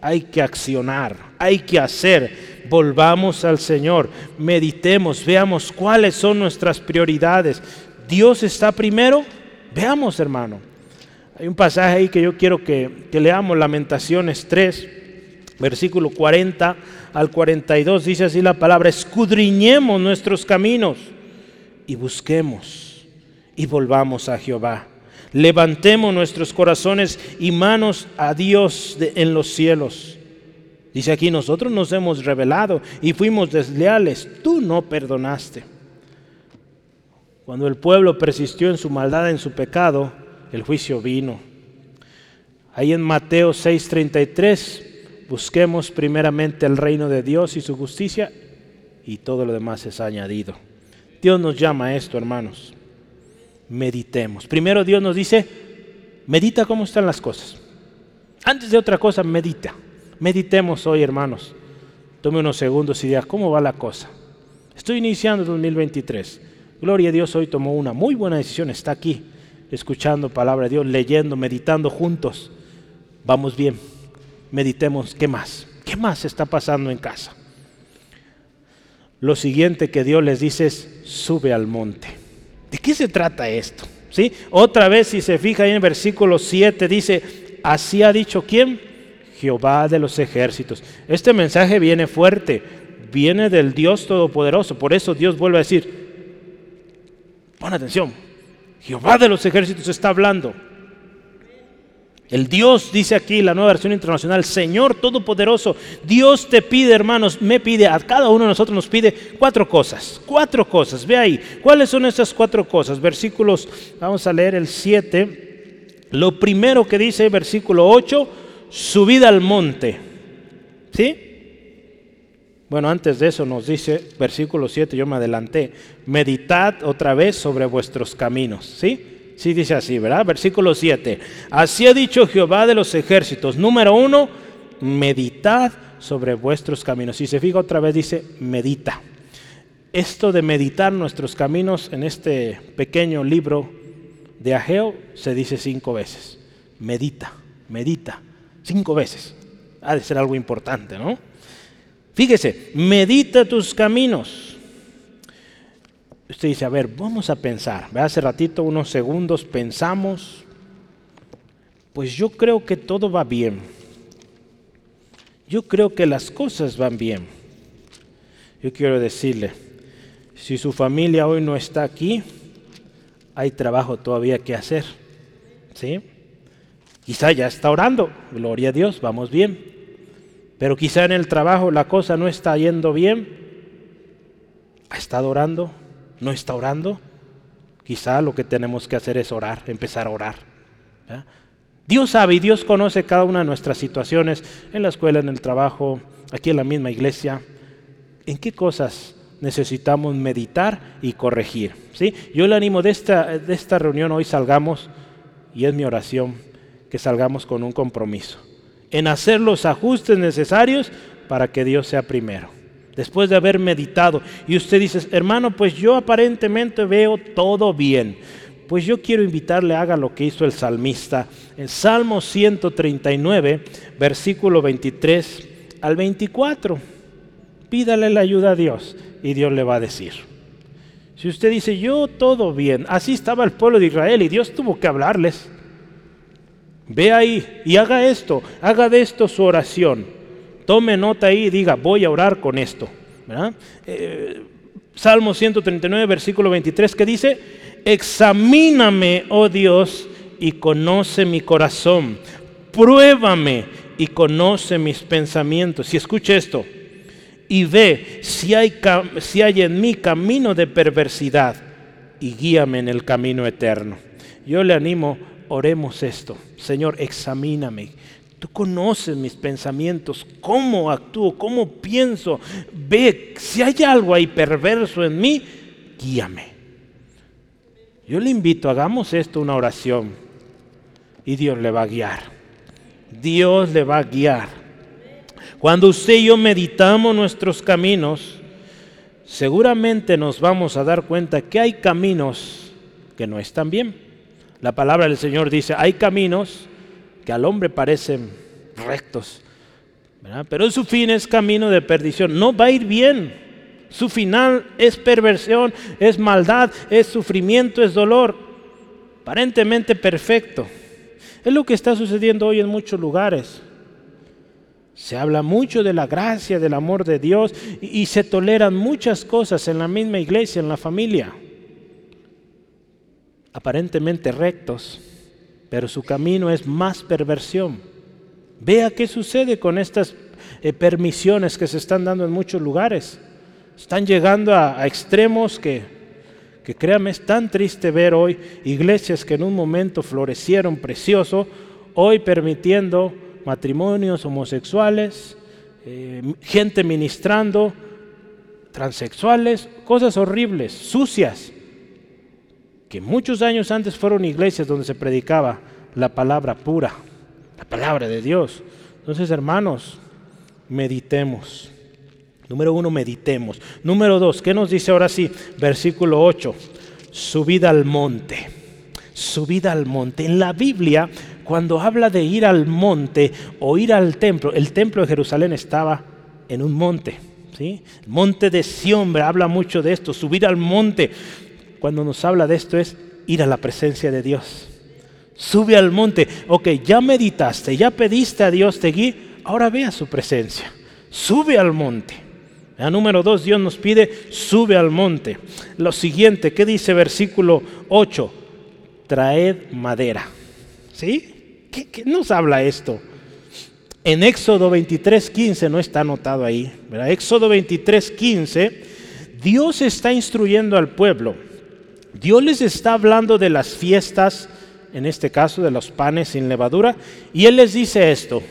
hay que accionar, hay que hacer volvamos al Señor, meditemos, veamos cuáles son nuestras prioridades. Dios está primero, veamos hermano. Hay un pasaje ahí que yo quiero que, leamos, Lamentaciones 3, versículo 40 al 42, dice así la palabra, escudriñemos nuestros caminos y busquemos y volvamos a Jehová. Levantemos nuestros corazones y manos a Dios en los cielos Dice aquí, nosotros nos hemos revelado y fuimos desleales, tú no perdonaste. Cuando el pueblo persistió en su maldad, en su pecado, el juicio vino. Ahí en Mateo 6:33, busquemos primeramente el reino de Dios y su justicia y todo lo demás es añadido. Dios nos llama a esto, hermanos. Meditemos. Primero Dios nos dice, medita cómo están las cosas. Antes de otra cosa, medita. Meditemos hoy, hermanos. Tome unos segundos y diga, ¿cómo va la cosa? Estoy iniciando 2023. Gloria a Dios, hoy tomó una muy buena decisión. Está aquí, escuchando palabra de Dios, leyendo, meditando juntos. Vamos bien. Meditemos, ¿qué más? ¿Qué más está pasando en casa? Lo siguiente que Dios les dice es, sube al monte. ¿De qué se trata esto? ¿Sí? Otra vez, si se fija en el versículo 7, dice, así ha dicho quién? Jehová de los ejércitos. Este mensaje viene fuerte, viene del Dios Todopoderoso. Por eso Dios vuelve a decir, pon atención, Jehová de los ejércitos está hablando. El Dios, dice aquí la nueva versión internacional, Señor Todopoderoso, Dios te pide, hermanos, me pide, a cada uno de nosotros nos pide cuatro cosas, cuatro cosas, ve ahí, ¿cuáles son esas cuatro cosas? Versículos, vamos a leer el 7, lo primero que dice, versículo 8, subida al monte. ¿Sí? Bueno, antes de eso nos dice, versículo 7, yo me adelanté, meditad otra vez sobre vuestros caminos. ¿Sí? Sí dice así, ¿verdad? Versículo 7. Así ha dicho Jehová de los ejércitos. Número uno, meditad sobre vuestros caminos. Si se fija otra vez dice, medita. esto de meditar nuestros caminos en este pequeño libro de Ageo se dice cinco veces. Medita, medita, cinco veces. Ha de ser algo importante, ¿no? Fíjese, medita tus caminos. Usted dice, a ver, vamos a pensar. Hace ratito, unos segundos, pensamos. Pues yo creo que todo va bien. Yo creo que las cosas van bien. Yo quiero decirle, si su familia hoy no está aquí, hay trabajo todavía que hacer. ¿Sí? Quizá ya está orando, gloria a Dios, vamos bien. Pero quizá en el trabajo la cosa no está yendo bien. ¿Ha estado orando? ¿No está orando? Quizá lo que tenemos que hacer es orar, empezar a orar. Dios sabe y Dios conoce cada una de nuestras situaciones en la escuela, en el trabajo, aquí en la misma iglesia. ¿En qué cosas necesitamos meditar y corregir? ¿sí? Yo le animo de esta, de esta reunión, hoy salgamos, y es mi oración, que salgamos con un compromiso, en hacer los ajustes necesarios para que Dios sea primero. Después de haber meditado, y usted dice, hermano, pues yo aparentemente veo todo bien. Pues yo quiero invitarle, haga lo que hizo el salmista en Salmo 139, versículo 23 al 24. Pídale la ayuda a Dios y Dios le va a decir. Si usted dice, yo todo bien, así estaba el pueblo de Israel y Dios tuvo que hablarles. Ve ahí y haga esto, haga de esto su oración. Tome nota ahí y diga, voy a orar con esto. Eh, Salmo 139, versículo 23, que dice, examíname, oh Dios, y conoce mi corazón. Pruébame y conoce mis pensamientos. Y escuche esto. Y ve si hay, si hay en mí camino de perversidad y guíame en el camino eterno. Yo le animo, oremos esto. Señor, examíname. Tú conoces mis pensamientos, cómo actúo, cómo pienso. Ve si hay algo ahí perverso en mí, guíame. Yo le invito, hagamos esto una oración y Dios le va a guiar. Dios le va a guiar. Cuando usted y yo meditamos nuestros caminos, seguramente nos vamos a dar cuenta que hay caminos que no están bien. La palabra del Señor dice, hay caminos que al hombre parecen rectos, pero su fin es camino de perdición. No va a ir bien. Su final es perversión, es maldad, es sufrimiento, es dolor. Aparentemente perfecto. Es lo que está sucediendo hoy en muchos lugares. Se habla mucho de la gracia, del amor de Dios y, y, se toleran muchas cosas en la misma iglesia, en la familia. Aparentemente rectos, pero su camino es más perversión. Vea qué sucede con estas eh, permisiones que se están dando en muchos lugares. Están llegando a, extremos que, que créame, es tan triste ver hoy iglesias que en un momento florecieron precioso, hoy permitiendo matrimonios homosexuales, eh, gente ministrando, transexuales, cosas horribles, sucias, que muchos años antes fueron iglesias donde se predicaba la palabra pura, la palabra de Dios. Entonces, hermanos, meditemos. Número uno, meditemos. Número dos, ¿qué nos dice ahora sí? Versículo 8, subida al monte. Subida al monte. En la Biblia, cuando habla de ir al monte o ir al templo, el templo de Jerusalén estaba en un monte. ¿sí? El monte de Sión habla mucho de esto, subir al monte. Cuando nos habla de esto es ir a la presencia de Dios. Sube al monte. Ok, ya meditaste, ya pediste a Dios te guíe, ahora ve a su presencia. Sube al monte. Número dos, Dios nos pide, sube al monte. Lo siguiente, ¿qué dice versículo 8? Traed madera. ¿Sí? ¿Qué, nos habla esto? En Éxodo 23, 15, no está anotado ahí. ¿verdad? Éxodo 23, 15, Dios está instruyendo al pueblo. Dios les está hablando de las fiestas, en este caso de los panes sin levadura, y Él les dice esto.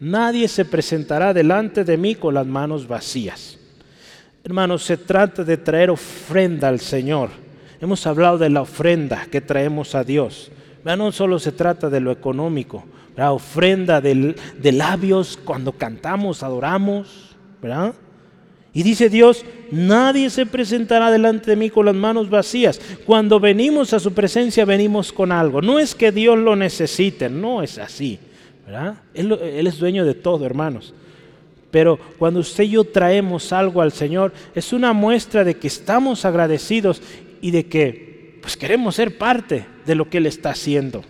Nadie se presentará delante de mí con las manos vacías. Hermanos, se trata de traer ofrenda al Señor. Hemos hablado de la ofrenda que traemos a Dios. No solo se trata de lo económico, la ofrenda de labios cuando cantamos, adoramos, Y dice Dios, nadie se presentará delante de mí con las manos vacías. Cuando venimos a su presencia venimos con algo. No es que Dios lo necesite, no es así. Él, él es dueño de todo, hermanos. Pero cuando usted y yo traemos algo al Señor, es una muestra de que estamos agradecidos y de que pues queremos ser parte de lo que Él está haciendo.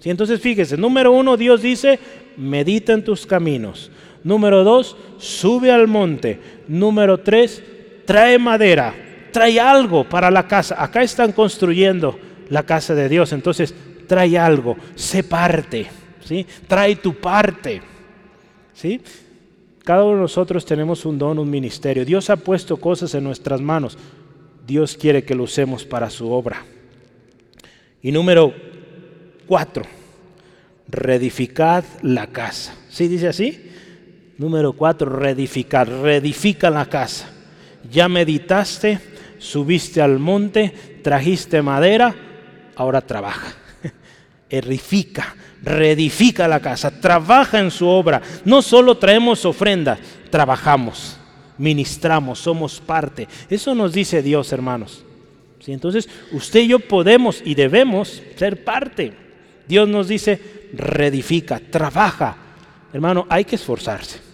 ¿Sí? Entonces fíjese, número uno, Dios dice, medita en tus caminos. Número dos, sube al monte. Número tres, trae madera, trae algo para la casa. Acá están construyendo la casa de Dios, entonces trae algo, sé parte, ¿sí? Trae tu parte, ¿sí? Cada uno de nosotros tenemos un don, un ministerio. Dios ha puesto cosas en nuestras manos. Dios quiere que lo usemos para su obra. Y número cuatro, reedificad la casa. ¿Sí dice así? Número cuatro, reedificar. Reedifica la casa. Ya meditaste, subiste al monte, trajiste madera, ahora trabaja. *laughs* Edifica reedifica la casa, trabaja en su obra. No solo traemos ofrenda, trabajamos, ministramos, somos parte. Eso nos dice Dios, hermanos. ¿Sí? Entonces, usted y yo podemos y debemos ser parte. Dios nos dice, reedifica, trabaja. Hermano, hay que esforzarse.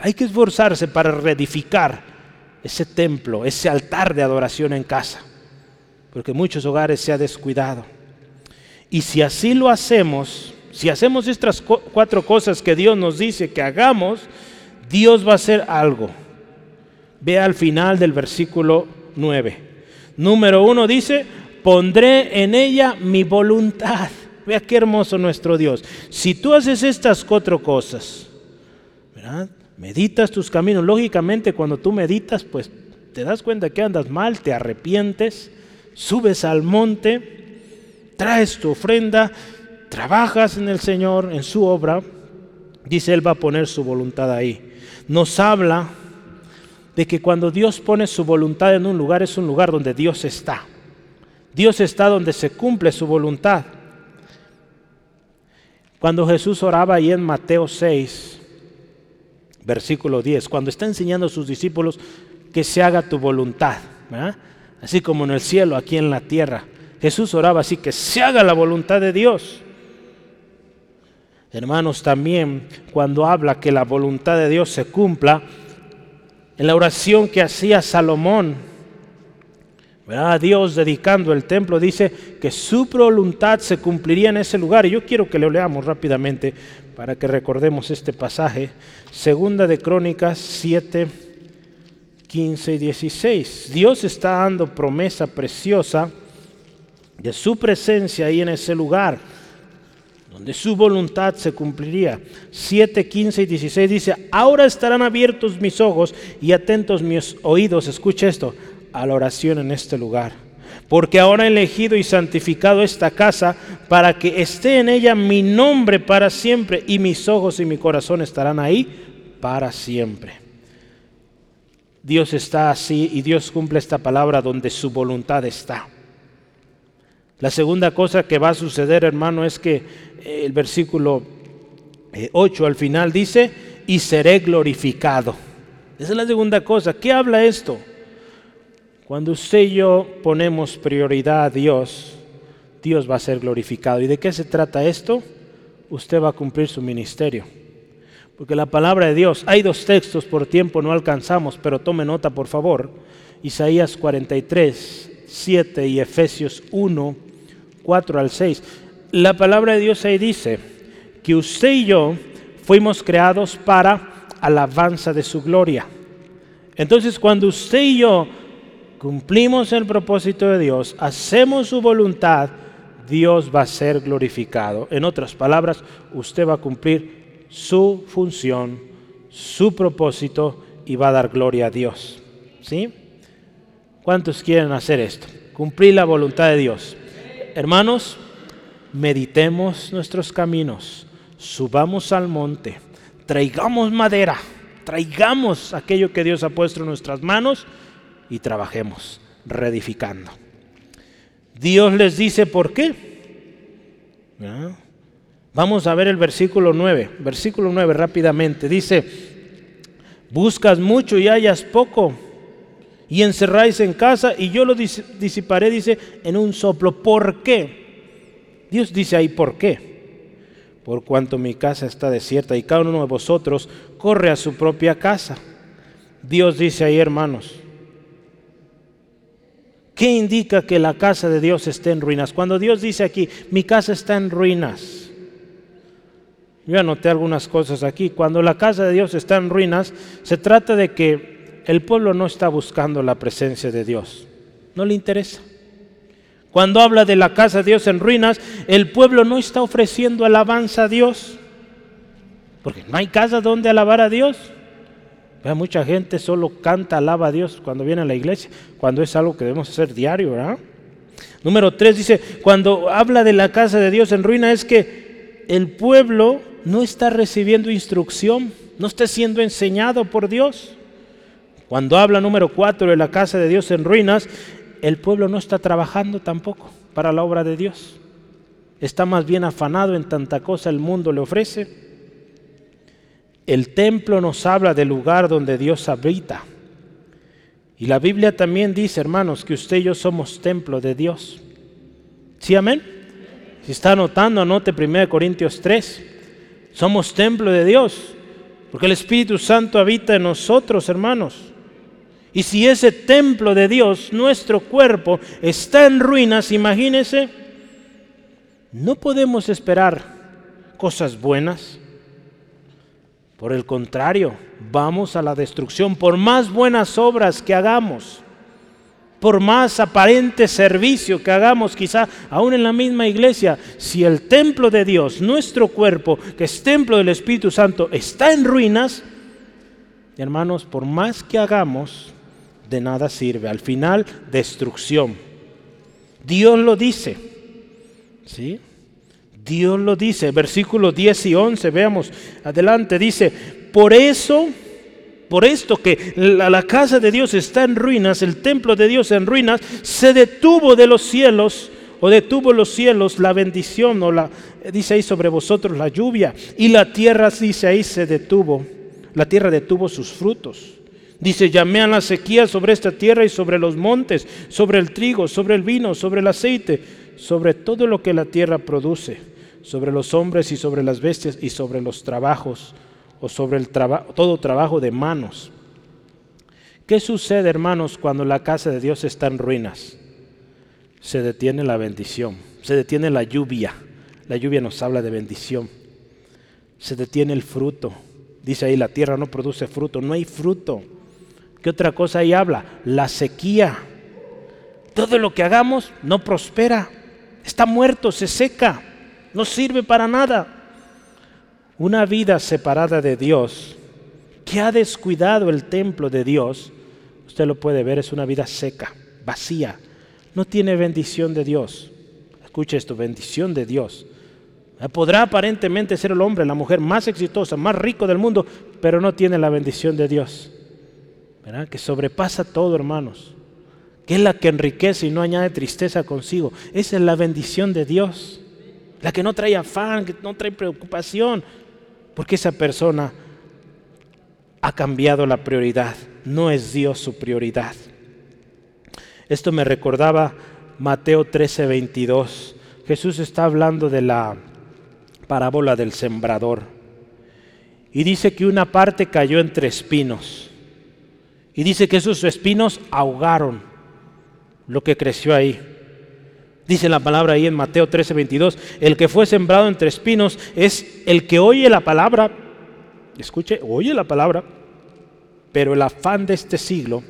Hay que esforzarse para reedificar ese templo, ese altar de adoración en casa. Porque muchos hogares se ha descuidado. Y si así lo hacemos, si hacemos estas cuatro cosas que Dios nos dice que hagamos, Dios va a hacer algo. Vea al final del versículo 9. Número uno dice, pondré en ella mi voluntad. Vea qué hermoso nuestro Dios. Si tú haces estas cuatro cosas, meditas tus caminos, lógicamente cuando tú meditas, pues te das cuenta que andas mal, te arrepientes, subes al monte, traes tu ofrenda trabajas en el Señor, en su obra, dice Él va a poner su voluntad ahí. Nos habla de que cuando Dios pone su voluntad en un lugar es un lugar donde Dios está. Dios está donde se cumple su voluntad. Cuando Jesús oraba ahí en Mateo 6, versículo 10, cuando está enseñando a sus discípulos que se haga tu voluntad, así como en el cielo, aquí en la tierra. Jesús oraba así, que se haga la voluntad de Dios. Hermanos, también cuando habla que la voluntad de Dios se cumpla, en la oración que hacía Salomón, Dios dedicando el templo, dice que su voluntad se cumpliría en ese lugar. Y yo quiero que lo leamos rápidamente para que recordemos este pasaje. Segunda de Crónicas 7, 15 y 16. Dios está dando promesa preciosa de su presencia ahí en ese lugar donde su voluntad se cumpliría. 7, 15 y 16 dice, ahora estarán abiertos mis ojos y atentos mis oídos, escucha esto, a la oración en este lugar. Porque ahora he elegido y santificado esta casa para que esté en ella mi nombre para siempre y mis ojos y mi corazón estarán ahí para siempre. Dios está así y Dios cumple esta palabra donde su voluntad está. La segunda cosa que va a suceder, hermano, es que eh, el versículo 8 eh, al final dice, y seré glorificado. Esa es la segunda cosa. ¿Qué habla esto? Cuando usted y yo ponemos prioridad a Dios, Dios va a ser glorificado. ¿Y de qué se trata esto? Usted va a cumplir su ministerio. Porque la palabra de Dios, hay dos textos, por tiempo no alcanzamos, pero tome nota por favor. Isaías 43, 7 y Efesios 1, 4 al 6. La palabra de Dios ahí dice que usted y yo fuimos creados para alabanza de su gloria. Entonces cuando usted y yo cumplimos el propósito de Dios, hacemos su voluntad, Dios va a ser glorificado. En otras palabras, usted va a cumplir su función, su propósito y va a dar gloria a Dios. ¿Sí? ¿Cuántos quieren hacer esto? Cumplir la voluntad de Dios. Hermanos, meditemos nuestros caminos, subamos al monte, traigamos madera, traigamos aquello que Dios ha puesto en nuestras manos y trabajemos reedificando. Dios les dice por qué. Vamos a ver el versículo 9. Versículo 9 rápidamente. Dice, Buscas mucho y hallas poco. Y encerráis en casa y yo lo disiparé, dice, en un soplo. ¿Por qué? Dios dice ahí, ¿por qué? Por cuanto mi casa está desierta y cada uno de vosotros corre a su propia casa. Dios dice ahí, hermanos, ¿qué indica que la casa de Dios esté en ruinas? Cuando Dios dice aquí, mi casa está en ruinas, yo anoté algunas cosas aquí. Cuando la casa de Dios está en ruinas, se trata de que el pueblo no está buscando la presencia de Dios. No le interesa. Cuando habla de la casa de Dios en ruinas, el pueblo no está ofreciendo alabanza a Dios. Porque no hay casa donde alabar a Dios. Mucha gente solo canta, alaba a Dios cuando viene a la iglesia, cuando es algo que debemos hacer diario, ¿verdad? Número tres dice, cuando habla de la casa de Dios en ruina es que el pueblo no está recibiendo instrucción, no está siendo enseñado por Dios. Cuando habla número cuatro de la casa de Dios en ruinas, el pueblo no está trabajando tampoco para la obra de Dios. Está más bien afanado en tanta cosa el mundo le ofrece. El templo nos habla del lugar donde Dios habita. Y la Biblia también dice, hermanos, que usted y yo somos templo de Dios. ¿Sí, amén? Si está anotando, anote 1 Corintios 3. Somos templo de Dios, porque el Espíritu Santo habita en nosotros, hermanos. Y si ese templo de Dios, nuestro cuerpo, está en ruinas, imagínese, no podemos esperar cosas buenas. Por el contrario, vamos a la destrucción por más buenas obras que hagamos por más aparente servicio que hagamos quizá aún en la misma iglesia, si el templo de Dios, nuestro cuerpo, que es templo del Espíritu Santo, está en ruinas, hermanos, por más que hagamos, de nada sirve. Al final, destrucción. Dios lo dice. ¿Sí? Dios lo dice. Versículos 10 y 11, veamos adelante, dice, por eso por esto que la, casa de Dios está en ruinas, el templo de Dios en ruinas, se detuvo de los cielos o detuvo los cielos la bendición o la dice ahí sobre vosotros la lluvia y la tierra dice ahí se detuvo. La tierra detuvo sus frutos. Dice, llamé a la sequía sobre esta tierra y sobre los montes, sobre el trigo, sobre el vino, sobre el aceite, sobre todo lo que la tierra produce, sobre los hombres y sobre las bestias y sobre los trabajos o sobre el todo trabajo de manos. ¿Qué sucede, hermanos, cuando la casa de Dios está en ruinas? Se detiene la bendición, se detiene la lluvia. La lluvia nos habla de bendición. Se detiene el fruto. Dice ahí, la tierra no produce fruto, no hay fruto. ¿Qué otra cosa ahí habla? La sequía. Todo lo que hagamos no prospera. Está muerto, se seca, no sirve para nada. Una vida separada de Dios, que ha descuidado el templo de Dios, usted lo puede ver, es una vida seca, vacía. No tiene bendición de Dios. Escuche esto, bendición de Dios. Podrá aparentemente ser el hombre, la mujer más exitosa, más rico del mundo, pero no tiene la bendición de Dios. Que sobrepasa todo, hermanos. Que es la que enriquece y no añade tristeza consigo. Esa es la bendición de Dios. La que no trae afán, que no trae preocupación. Porque esa persona ha cambiado la prioridad. No es Dios su prioridad. Esto me recordaba Mateo 13, 22. Jesús está hablando de la parábola del sembrador. Y dice que una parte cayó entre espinos. Y dice que esos espinos ahogaron lo que creció ahí. Dice la palabra ahí en Mateo 13, 22, el que fue sembrado entre espinos es el que oye la palabra, escuche, oye la palabra, pero el afán de este siglo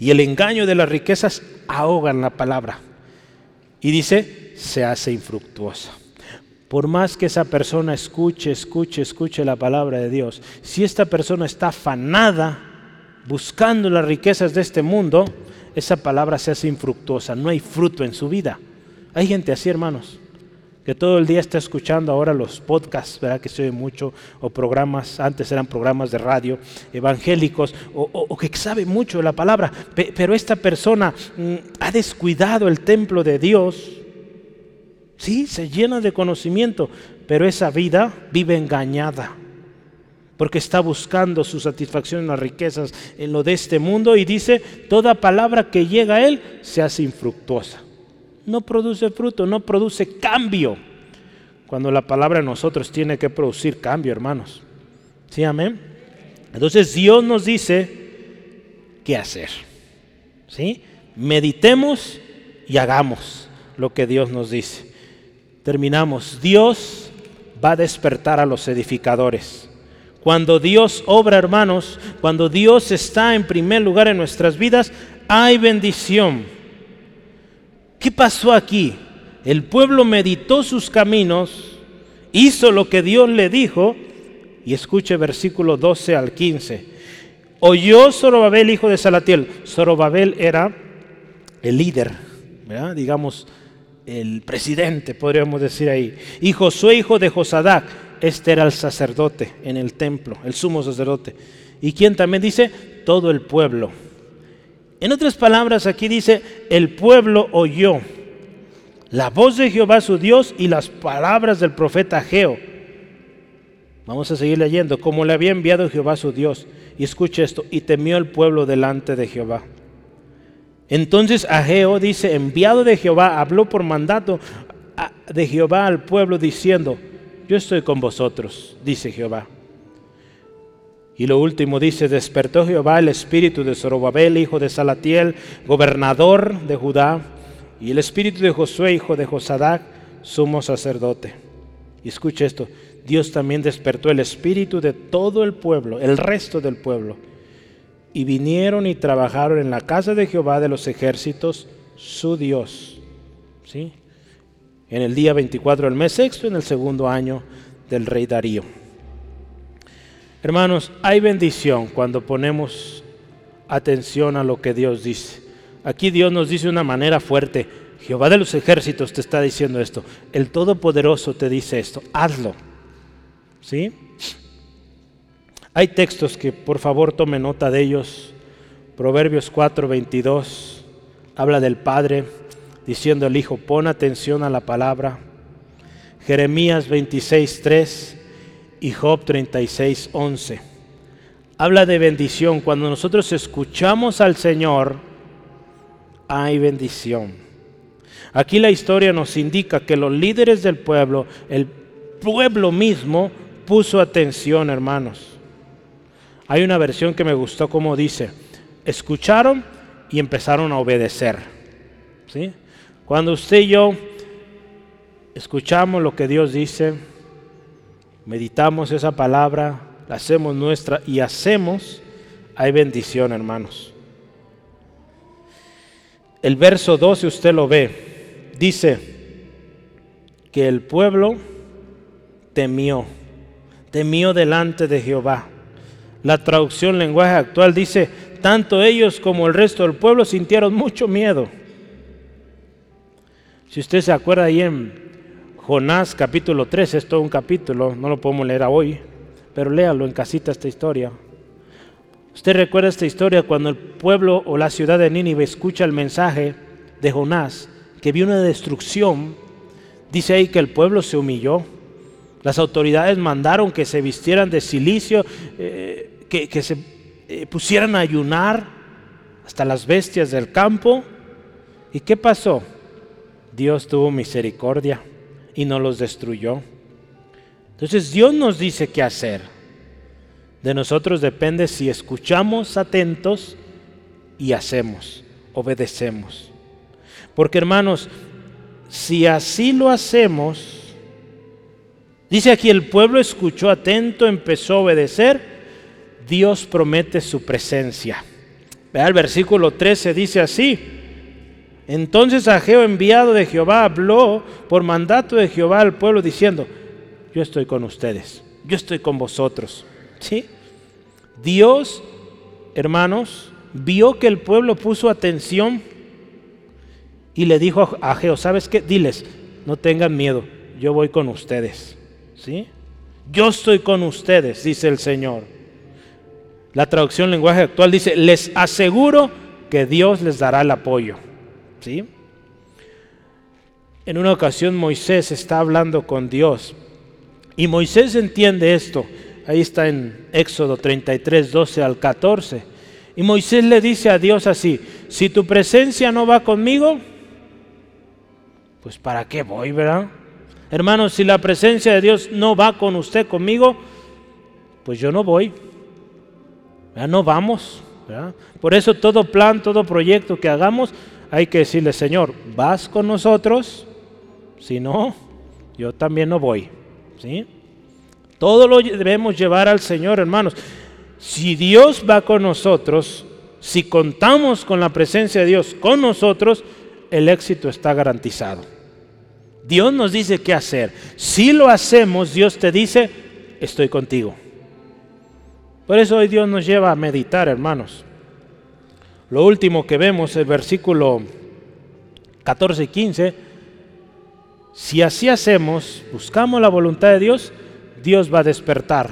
y el engaño de las riquezas ahogan la palabra. Y dice, se hace infructuosa. Por más que esa persona escuche, escuche, escuche la palabra de Dios, si esta persona está afanada buscando las riquezas de este mundo, esa palabra se hace infructuosa, no hay fruto en su vida. Hay gente así, hermanos, que todo el día está escuchando ahora los podcasts, ¿verdad? Que se oye mucho, o programas, antes eran programas de radio evangélicos, o, que sabe mucho de la palabra, pero esta persona mm, ha descuidado el templo de Dios. Sí, se llena de conocimiento, pero esa vida vive engañada. Porque está buscando su satisfacción en las riquezas, en lo de este mundo, y dice, toda palabra que llega a él se hace infructuosa. No produce fruto, no produce cambio. Cuando la palabra en nosotros tiene que producir cambio, hermanos. ¿Sí, amén? Entonces Dios nos dice qué hacer. ¿Sí? Meditemos y hagamos lo que Dios nos dice. Terminamos. Dios va a despertar a los edificadores. Cuando Dios obra, hermanos, cuando Dios está en primer lugar en nuestras vidas, hay bendición. ¿Qué pasó aquí? El pueblo meditó sus caminos, hizo lo que Dios le dijo, y escuche versículo 12 al 15. Oyó Zorobabel, hijo de Salatiel. Zorobabel era el líder, digamos, el presidente, podríamos decir ahí. Y Josué, hijo de Josadac, este era el sacerdote en el templo, el sumo sacerdote. Y quien también dice, todo el pueblo. En otras palabras, aquí dice, el pueblo oyó la voz de Jehová su Dios y las palabras del profeta Geo. Vamos a seguir leyendo, como le había enviado Jehová su Dios. Y escuche esto, y temió el pueblo delante de Jehová. Entonces Ageo dice, enviado de Jehová, habló por mandato de Jehová al pueblo diciendo, yo estoy con vosotros, dice Jehová. Y lo último dice, despertó Jehová el espíritu de Zorobabel, hijo de Salatiel, gobernador de Judá, y el espíritu de Josué, hijo de Josadac, sumo sacerdote. Y escucha esto, Dios también despertó el espíritu de todo el pueblo, el resto del pueblo y vinieron y trabajaron en la casa de Jehová de los ejércitos, su Dios. ¿Sí? En el día 24 del mes sexto, en el segundo año del rey Darío. Hermanos, hay bendición cuando ponemos atención a lo que Dios dice. Aquí Dios nos dice de una manera fuerte, Jehová de los ejércitos te está diciendo esto, el Todopoderoso te dice esto, hazlo. ¿Sí? Hay textos que por favor tome nota de ellos. Proverbios 4, 22 habla del Padre diciendo al Hijo, pon atención a la palabra. Jeremías 26, 3 y Job 36, 11. Habla de bendición. Cuando nosotros escuchamos al Señor, hay bendición. Aquí la historia nos indica que los líderes del pueblo, el pueblo mismo, puso atención, hermanos. Hay una versión que me gustó como dice, escucharon y empezaron a obedecer. ¿Sí? Cuando usted y yo escuchamos lo que Dios dice, meditamos esa palabra, la hacemos nuestra y hacemos, hay bendición, hermanos. El verso 12 usted lo ve, dice que el pueblo temió, temió delante de Jehová. La traducción lenguaje actual dice, tanto ellos como el resto del pueblo sintieron mucho miedo. Si usted se acuerda ahí en Jonás capítulo 3, es todo un capítulo, no lo podemos leer hoy, pero léalo en casita esta historia. Usted recuerda esta historia cuando el pueblo o la ciudad de Nínive escucha el mensaje de Jonás, que vio una destrucción, dice ahí que el pueblo se humilló. Las autoridades mandaron que se vistieran de silicio, eh, que, se eh, pusieran a ayunar hasta las bestias del campo. ¿Y qué pasó? Dios tuvo misericordia y no los destruyó. Entonces Dios nos dice qué hacer. De nosotros depende si escuchamos atentos y hacemos, obedecemos. Porque hermanos, si así lo hacemos, dice aquí el pueblo escuchó atento, empezó a obedecer, Dios promete su presencia. Vea el versículo 13 dice así. Entonces Ageo enviado de Jehová habló por mandato de Jehová al pueblo diciendo, yo estoy con ustedes, yo estoy con vosotros. ¿Sí? Dios, hermanos, vio que el pueblo puso atención y le dijo a Ageo, ¿sabes qué? Diles, no tengan miedo, yo voy con ustedes. ¿Sí? Yo estoy con ustedes, dice el Señor. La traducción lenguaje actual dice, les aseguro que Dios les dará el apoyo. En una ocasión Moisés está hablando con Dios y Moisés entiende esto. ahí está en Éxodo 33, 12 al 14. Y Moisés le dice a Dios así, si tu presencia no va conmigo, pues ¿para qué voy, verdad? Hermanos, si la presencia de Dios no va con usted, conmigo, pues yo no voy. Ya no vamos. Por eso todo plan, todo proyecto que hagamos, hay que decirle, Señor, ¿vas con nosotros? Si no, yo también no voy. ¿sí? Todo lo debemos llevar al Señor, hermanos. Si Dios va con nosotros, si contamos con la presencia de Dios con nosotros, el éxito está garantizado. Dios nos dice qué hacer. Si lo hacemos, Dios te dice, estoy contigo. Por eso hoy Dios nos lleva a meditar, hermanos. Lo último que vemos, el versículo 14 y 15, si así hacemos, buscamos la voluntad de Dios, Dios va a despertar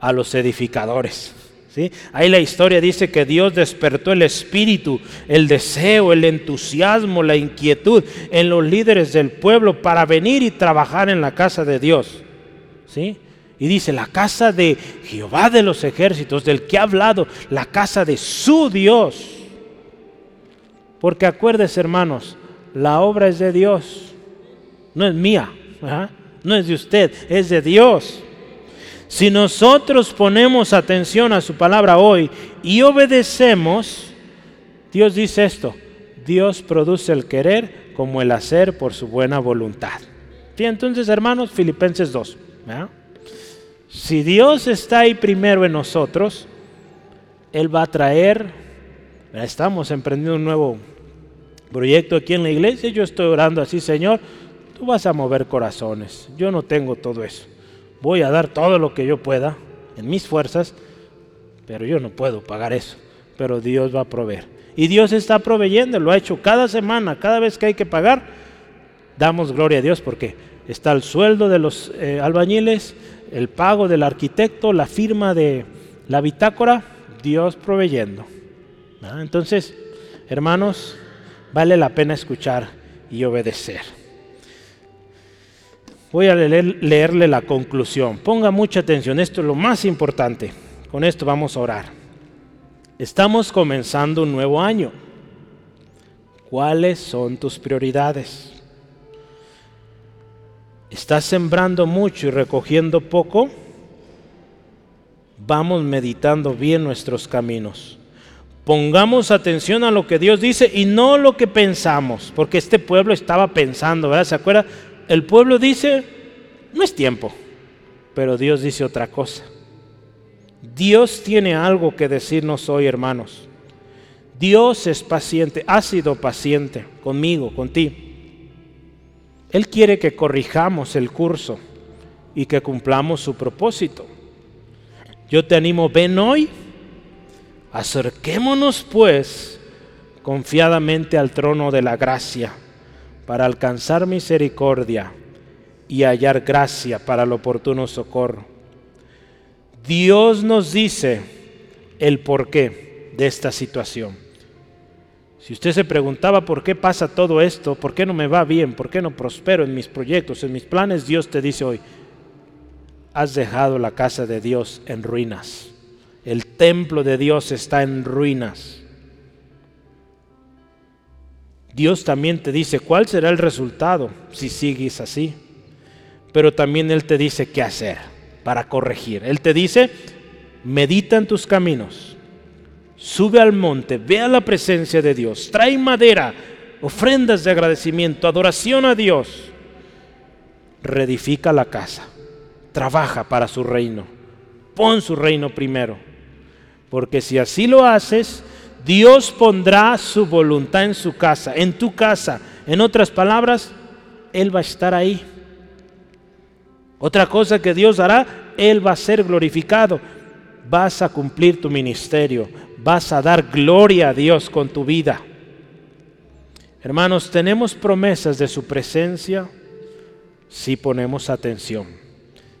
a los edificadores. ¿sí? Ahí la historia dice que Dios despertó el espíritu, el deseo, el entusiasmo, la inquietud en los líderes del pueblo para venir y trabajar en la casa de Dios. ¿sí? Y dice, la casa de Jehová de los ejércitos, del que ha hablado, la casa de su Dios. Porque acuérdense, hermanos, la obra es de Dios, no es mía, no es de usted, es de Dios. Si nosotros ponemos atención a su palabra hoy y obedecemos, Dios dice esto, Dios produce el querer como el hacer por su buena voluntad. ¿Sí? Entonces, hermanos, Filipenses 2. Si Dios está ahí primero en nosotros, Él va a traer, estamos emprendiendo un nuevo proyecto aquí en la iglesia, yo estoy orando así, Señor, tú vas a mover corazones, yo no tengo todo eso, voy a dar todo lo que yo pueda en mis fuerzas, pero yo no puedo pagar eso, pero Dios va a proveer. Y Dios está proveyendo, lo ha hecho cada semana, cada vez que hay que pagar, damos gloria a Dios porque está el sueldo de los eh, albañiles, el pago del arquitecto, la firma de la bitácora, Dios proveyendo. Entonces, hermanos, vale la pena escuchar y obedecer. Voy a leerle la conclusión. Ponga mucha atención, esto es lo más importante. Con esto vamos a orar. Estamos comenzando un nuevo año. ¿Cuáles son tus prioridades? ¿Estás sembrando mucho y recogiendo poco? Vamos meditando bien nuestros caminos. Pongamos atención a lo que Dios dice y no lo que pensamos, porque este pueblo estaba pensando, ¿verdad? ¿Se acuerda? El pueblo dice, no es tiempo, pero Dios dice otra cosa. Dios tiene algo que decirnos hoy, hermanos. Dios es paciente, ha sido paciente conmigo, contigo. Él quiere que corrijamos el curso y que cumplamos su propósito. Yo te animo, ven hoy, acerquémonos pues confiadamente al trono de la gracia para alcanzar misericordia y hallar gracia para el oportuno socorro. Dios nos dice el porqué de esta situación. Si usted se preguntaba por qué pasa todo esto, por qué no me va bien, por qué no prospero en mis proyectos, en mis planes, Dios te dice hoy, has dejado la casa de Dios en ruinas. El templo de Dios está en ruinas. Dios también te dice cuál será el resultado si sigues así. Pero también Él te dice qué hacer para corregir. Él te dice, medita en tus caminos sube al monte, ve a la presencia de Dios, trae madera, ofrendas de agradecimiento, adoración a Dios, reedifica la casa, trabaja para su reino, pon su reino primero, porque si así lo haces, Dios pondrá su voluntad en su casa, en tu casa. En otras palabras, Él va a estar ahí. Otra cosa que Dios hará, Él va a ser glorificado. Vas a cumplir tu ministerio, vas a dar gloria a Dios con tu vida. Hermanos, tenemos promesas de su presencia si ponemos atención,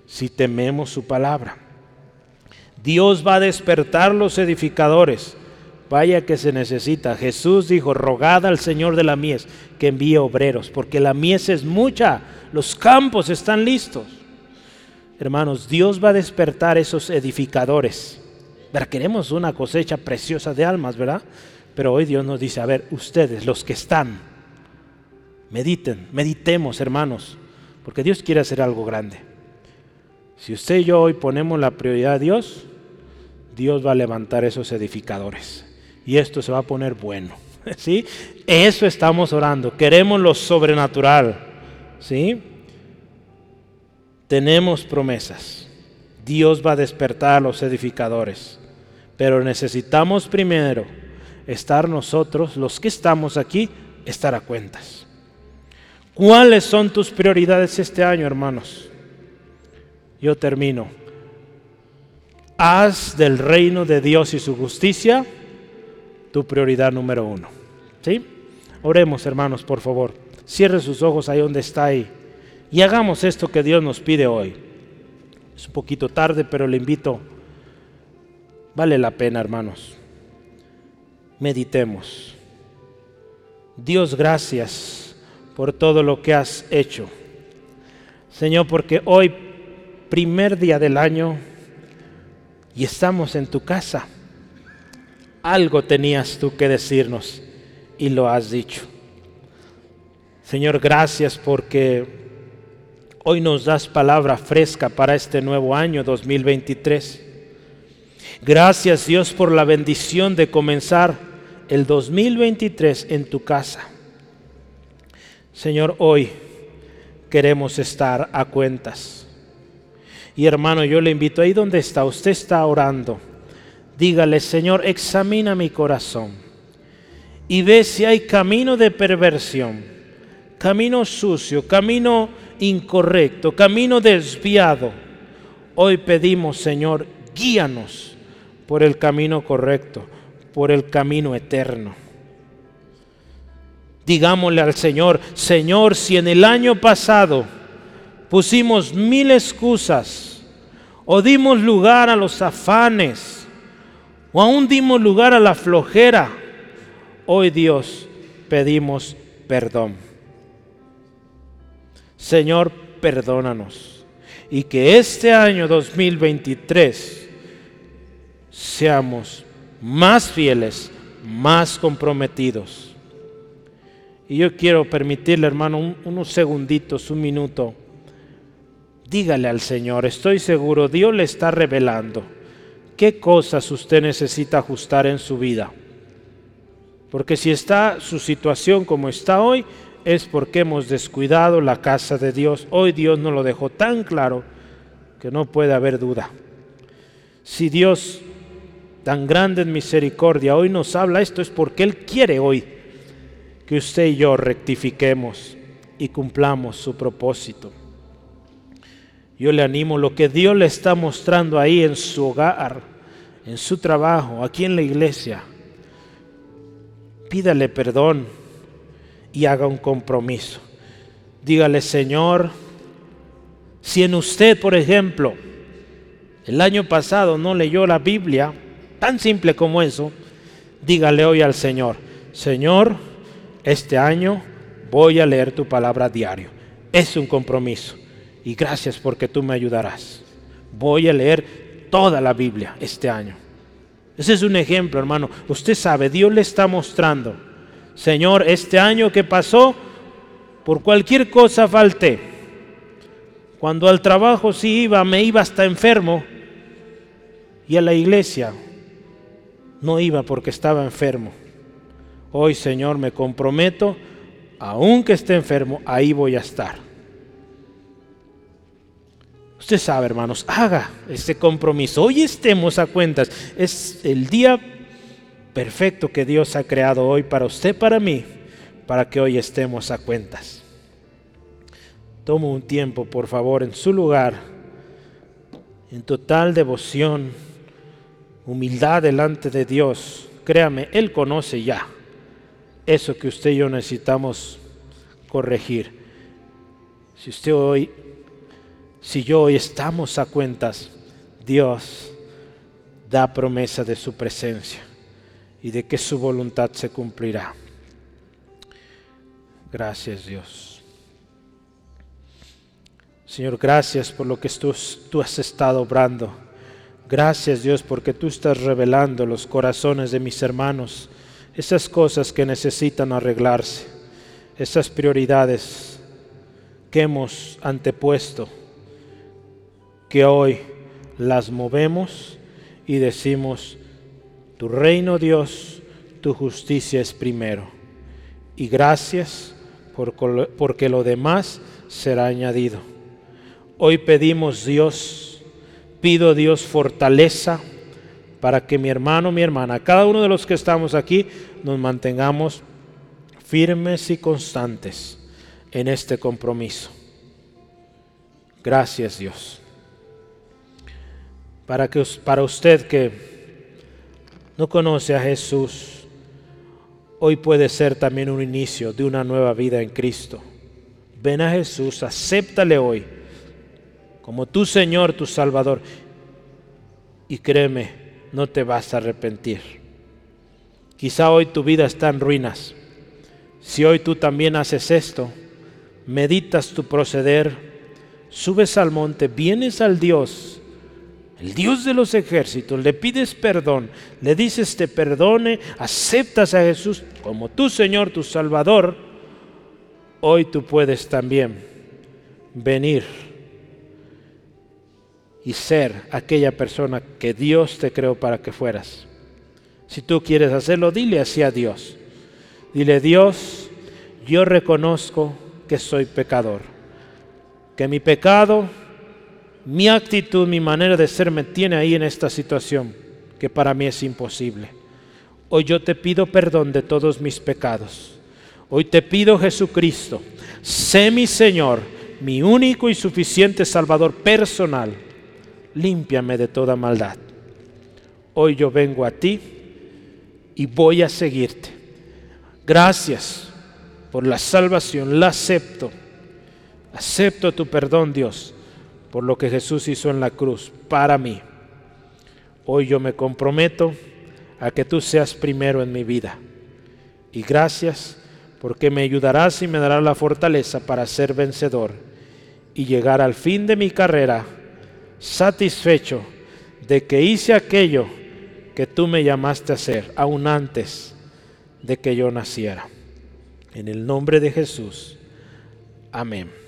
si tememos su palabra. Dios va a despertar los edificadores. Vaya que se necesita. Jesús dijo, rogad al Señor de la mies que envíe obreros, porque la mies es mucha, los campos están listos. hermanos, Dios va a despertar esos edificadores. Queremos una cosecha preciosa de almas, ¿verdad? Pero hoy Dios nos dice, a ver, ustedes, los que están, mediten, meditemos, hermanos, porque Dios quiere hacer algo grande. Si usted y yo hoy ponemos la prioridad a Dios, Dios va a levantar esos edificadores. Y esto se va a poner bueno. *laughs* ¿Sí? Eso estamos orando. Queremos lo sobrenatural. ¿Sí? Tenemos promesas. Dios va a despertar a los edificadores. Pero necesitamos primero estar nosotros, los que estamos aquí, estar a cuentas. ¿Cuáles son tus prioridades este año, hermanos? Yo termino. Haz del reino de Dios y su justicia tu prioridad número uno. ¿Sí? Oremos, hermanos, por favor. Cierre sus ojos ahí donde está ahí. Y hagamos esto que Dios nos pide hoy. Es un poquito tarde, pero le invito. Vale la pena, hermanos. Meditemos. Dios, gracias por todo lo que has hecho. Señor, porque hoy, primer día del año, y estamos en tu casa. Algo tenías tú que decirnos y lo has dicho. Señor, gracias porque hoy nos das palabra fresca para este nuevo año 2023. Gracias Dios por la bendición de comenzar el 2023 en tu casa. Señor, hoy queremos estar a cuentas. Y hermano, yo le invito ahí donde está, usted está orando. Dígale, Señor, examina mi corazón y ve si hay camino de perversión, camino sucio, camino incorrecto, camino desviado. Hoy pedimos, Señor, guíanos por el camino correcto, por el camino eterno. Digámosle al Señor, Señor, si en el año pasado pusimos mil excusas o dimos lugar a los afanes o aún dimos lugar a la flojera, hoy Dios pedimos perdón. Señor, perdónanos y que este año 2023 seamos más fieles, más comprometidos. Y yo quiero permitirle, hermano, unos segunditos, un minuto dígale al Señor, estoy seguro, Dios le está revelando qué cosas usted necesita ajustar en su vida. Porque si está su situación como está hoy, es porque hemos descuidado la casa de Dios. Hoy Dios nos lo dejó tan claro que no puede haber duda. Si Dios, tan grande en misericordia, hoy nos habla esto, es porque Él quiere hoy que usted y yo rectifiquemos y cumplamos su propósito. Yo le animo lo que Dios le está mostrando ahí en su hogar, en su trabajo, aquí en la iglesia. Pídale perdón y haga un compromiso. Dígale, Señor, si en usted, por ejemplo, el año pasado no leyó la Biblia, tan simple como eso, dígale hoy al Señor, Señor, este año voy a leer tu palabra diario. Es un compromiso y gracias porque tú me ayudarás. Voy a leer toda la Biblia este año. Ese es un ejemplo, hermano. Usted sabe, Dios le está mostrando, Señor, este año que pasó, por cualquier cosa falté. Cuando al trabajo sí iba, me iba hasta enfermo. Y a la iglesia no iba porque estaba enfermo. Hoy, Señor, me comprometo, aunque esté enfermo, ahí voy a estar. Usted sabe, hermanos, haga este compromiso. Hoy estemos a cuentas. Es el día perfecto que Dios ha creado hoy para usted, para mí, para que hoy estemos a cuentas. Toma un tiempo, por favor, en su lugar, en total devoción, humildad delante de Dios. Créame, Él conoce ya eso que usted y yo necesitamos corregir. Si usted hoy si yo hoy estamos a cuentas, Dios da promesa de su presencia y de que su voluntad se cumplirá. Gracias Dios. Señor, gracias por lo que tú, tú has estado obrando. Gracias Dios porque tú estás revelando los corazones de mis hermanos, esas cosas que necesitan arreglarse, esas prioridades que hemos antepuesto, que hoy las movemos y decimos, tu reino Dios, tu justicia es primero. Y gracias porque lo demás será añadido. Hoy pedimos Dios, pido Dios fortaleza para que mi hermano, mi hermana, cada uno de los que estamos aquí, nos mantengamos firmes y constantes en este compromiso. Gracias Dios. Para, que, para usted que no conoce a Jesús, hoy puede ser también un inicio de una nueva vida en Cristo. Ven a Jesús, acéptale hoy como tu Señor, tu Salvador. Y créeme, no te vas a arrepentir. Quizá hoy tu vida está en ruinas. Si hoy tú también haces esto, meditas tu proceder, subes al monte, vienes al Dios el Dios de los ejércitos, le pides perdón, le dices te perdone, aceptas a Jesús como tu Señor, tu Salvador, hoy tú puedes también venir y ser aquella persona que Dios te creó para que fueras. Si tú quieres hacerlo, dile así a Dios. Dile, Dios, yo reconozco que soy pecador, que mi pecado mi actitud, mi manera de ser me tiene ahí en esta situación que para mí es imposible. Hoy yo te pido perdón de todos mis pecados. Hoy te pido Jesucristo, sé mi Señor, mi único y suficiente Salvador personal. Límpiame de toda maldad. Hoy yo vengo a ti y voy a seguirte. Gracias por la salvación, la acepto. Acepto tu perdón, Dios por lo que Jesús hizo en la cruz para mí. Hoy yo me comprometo a que tú seas primero en mi vida. Y gracias porque me ayudarás y me darás la fortaleza para ser vencedor y llegar al fin de mi carrera satisfecho de que hice aquello que tú me llamaste a hacer, aún antes de que yo naciera. En el nombre de Jesús. Amén.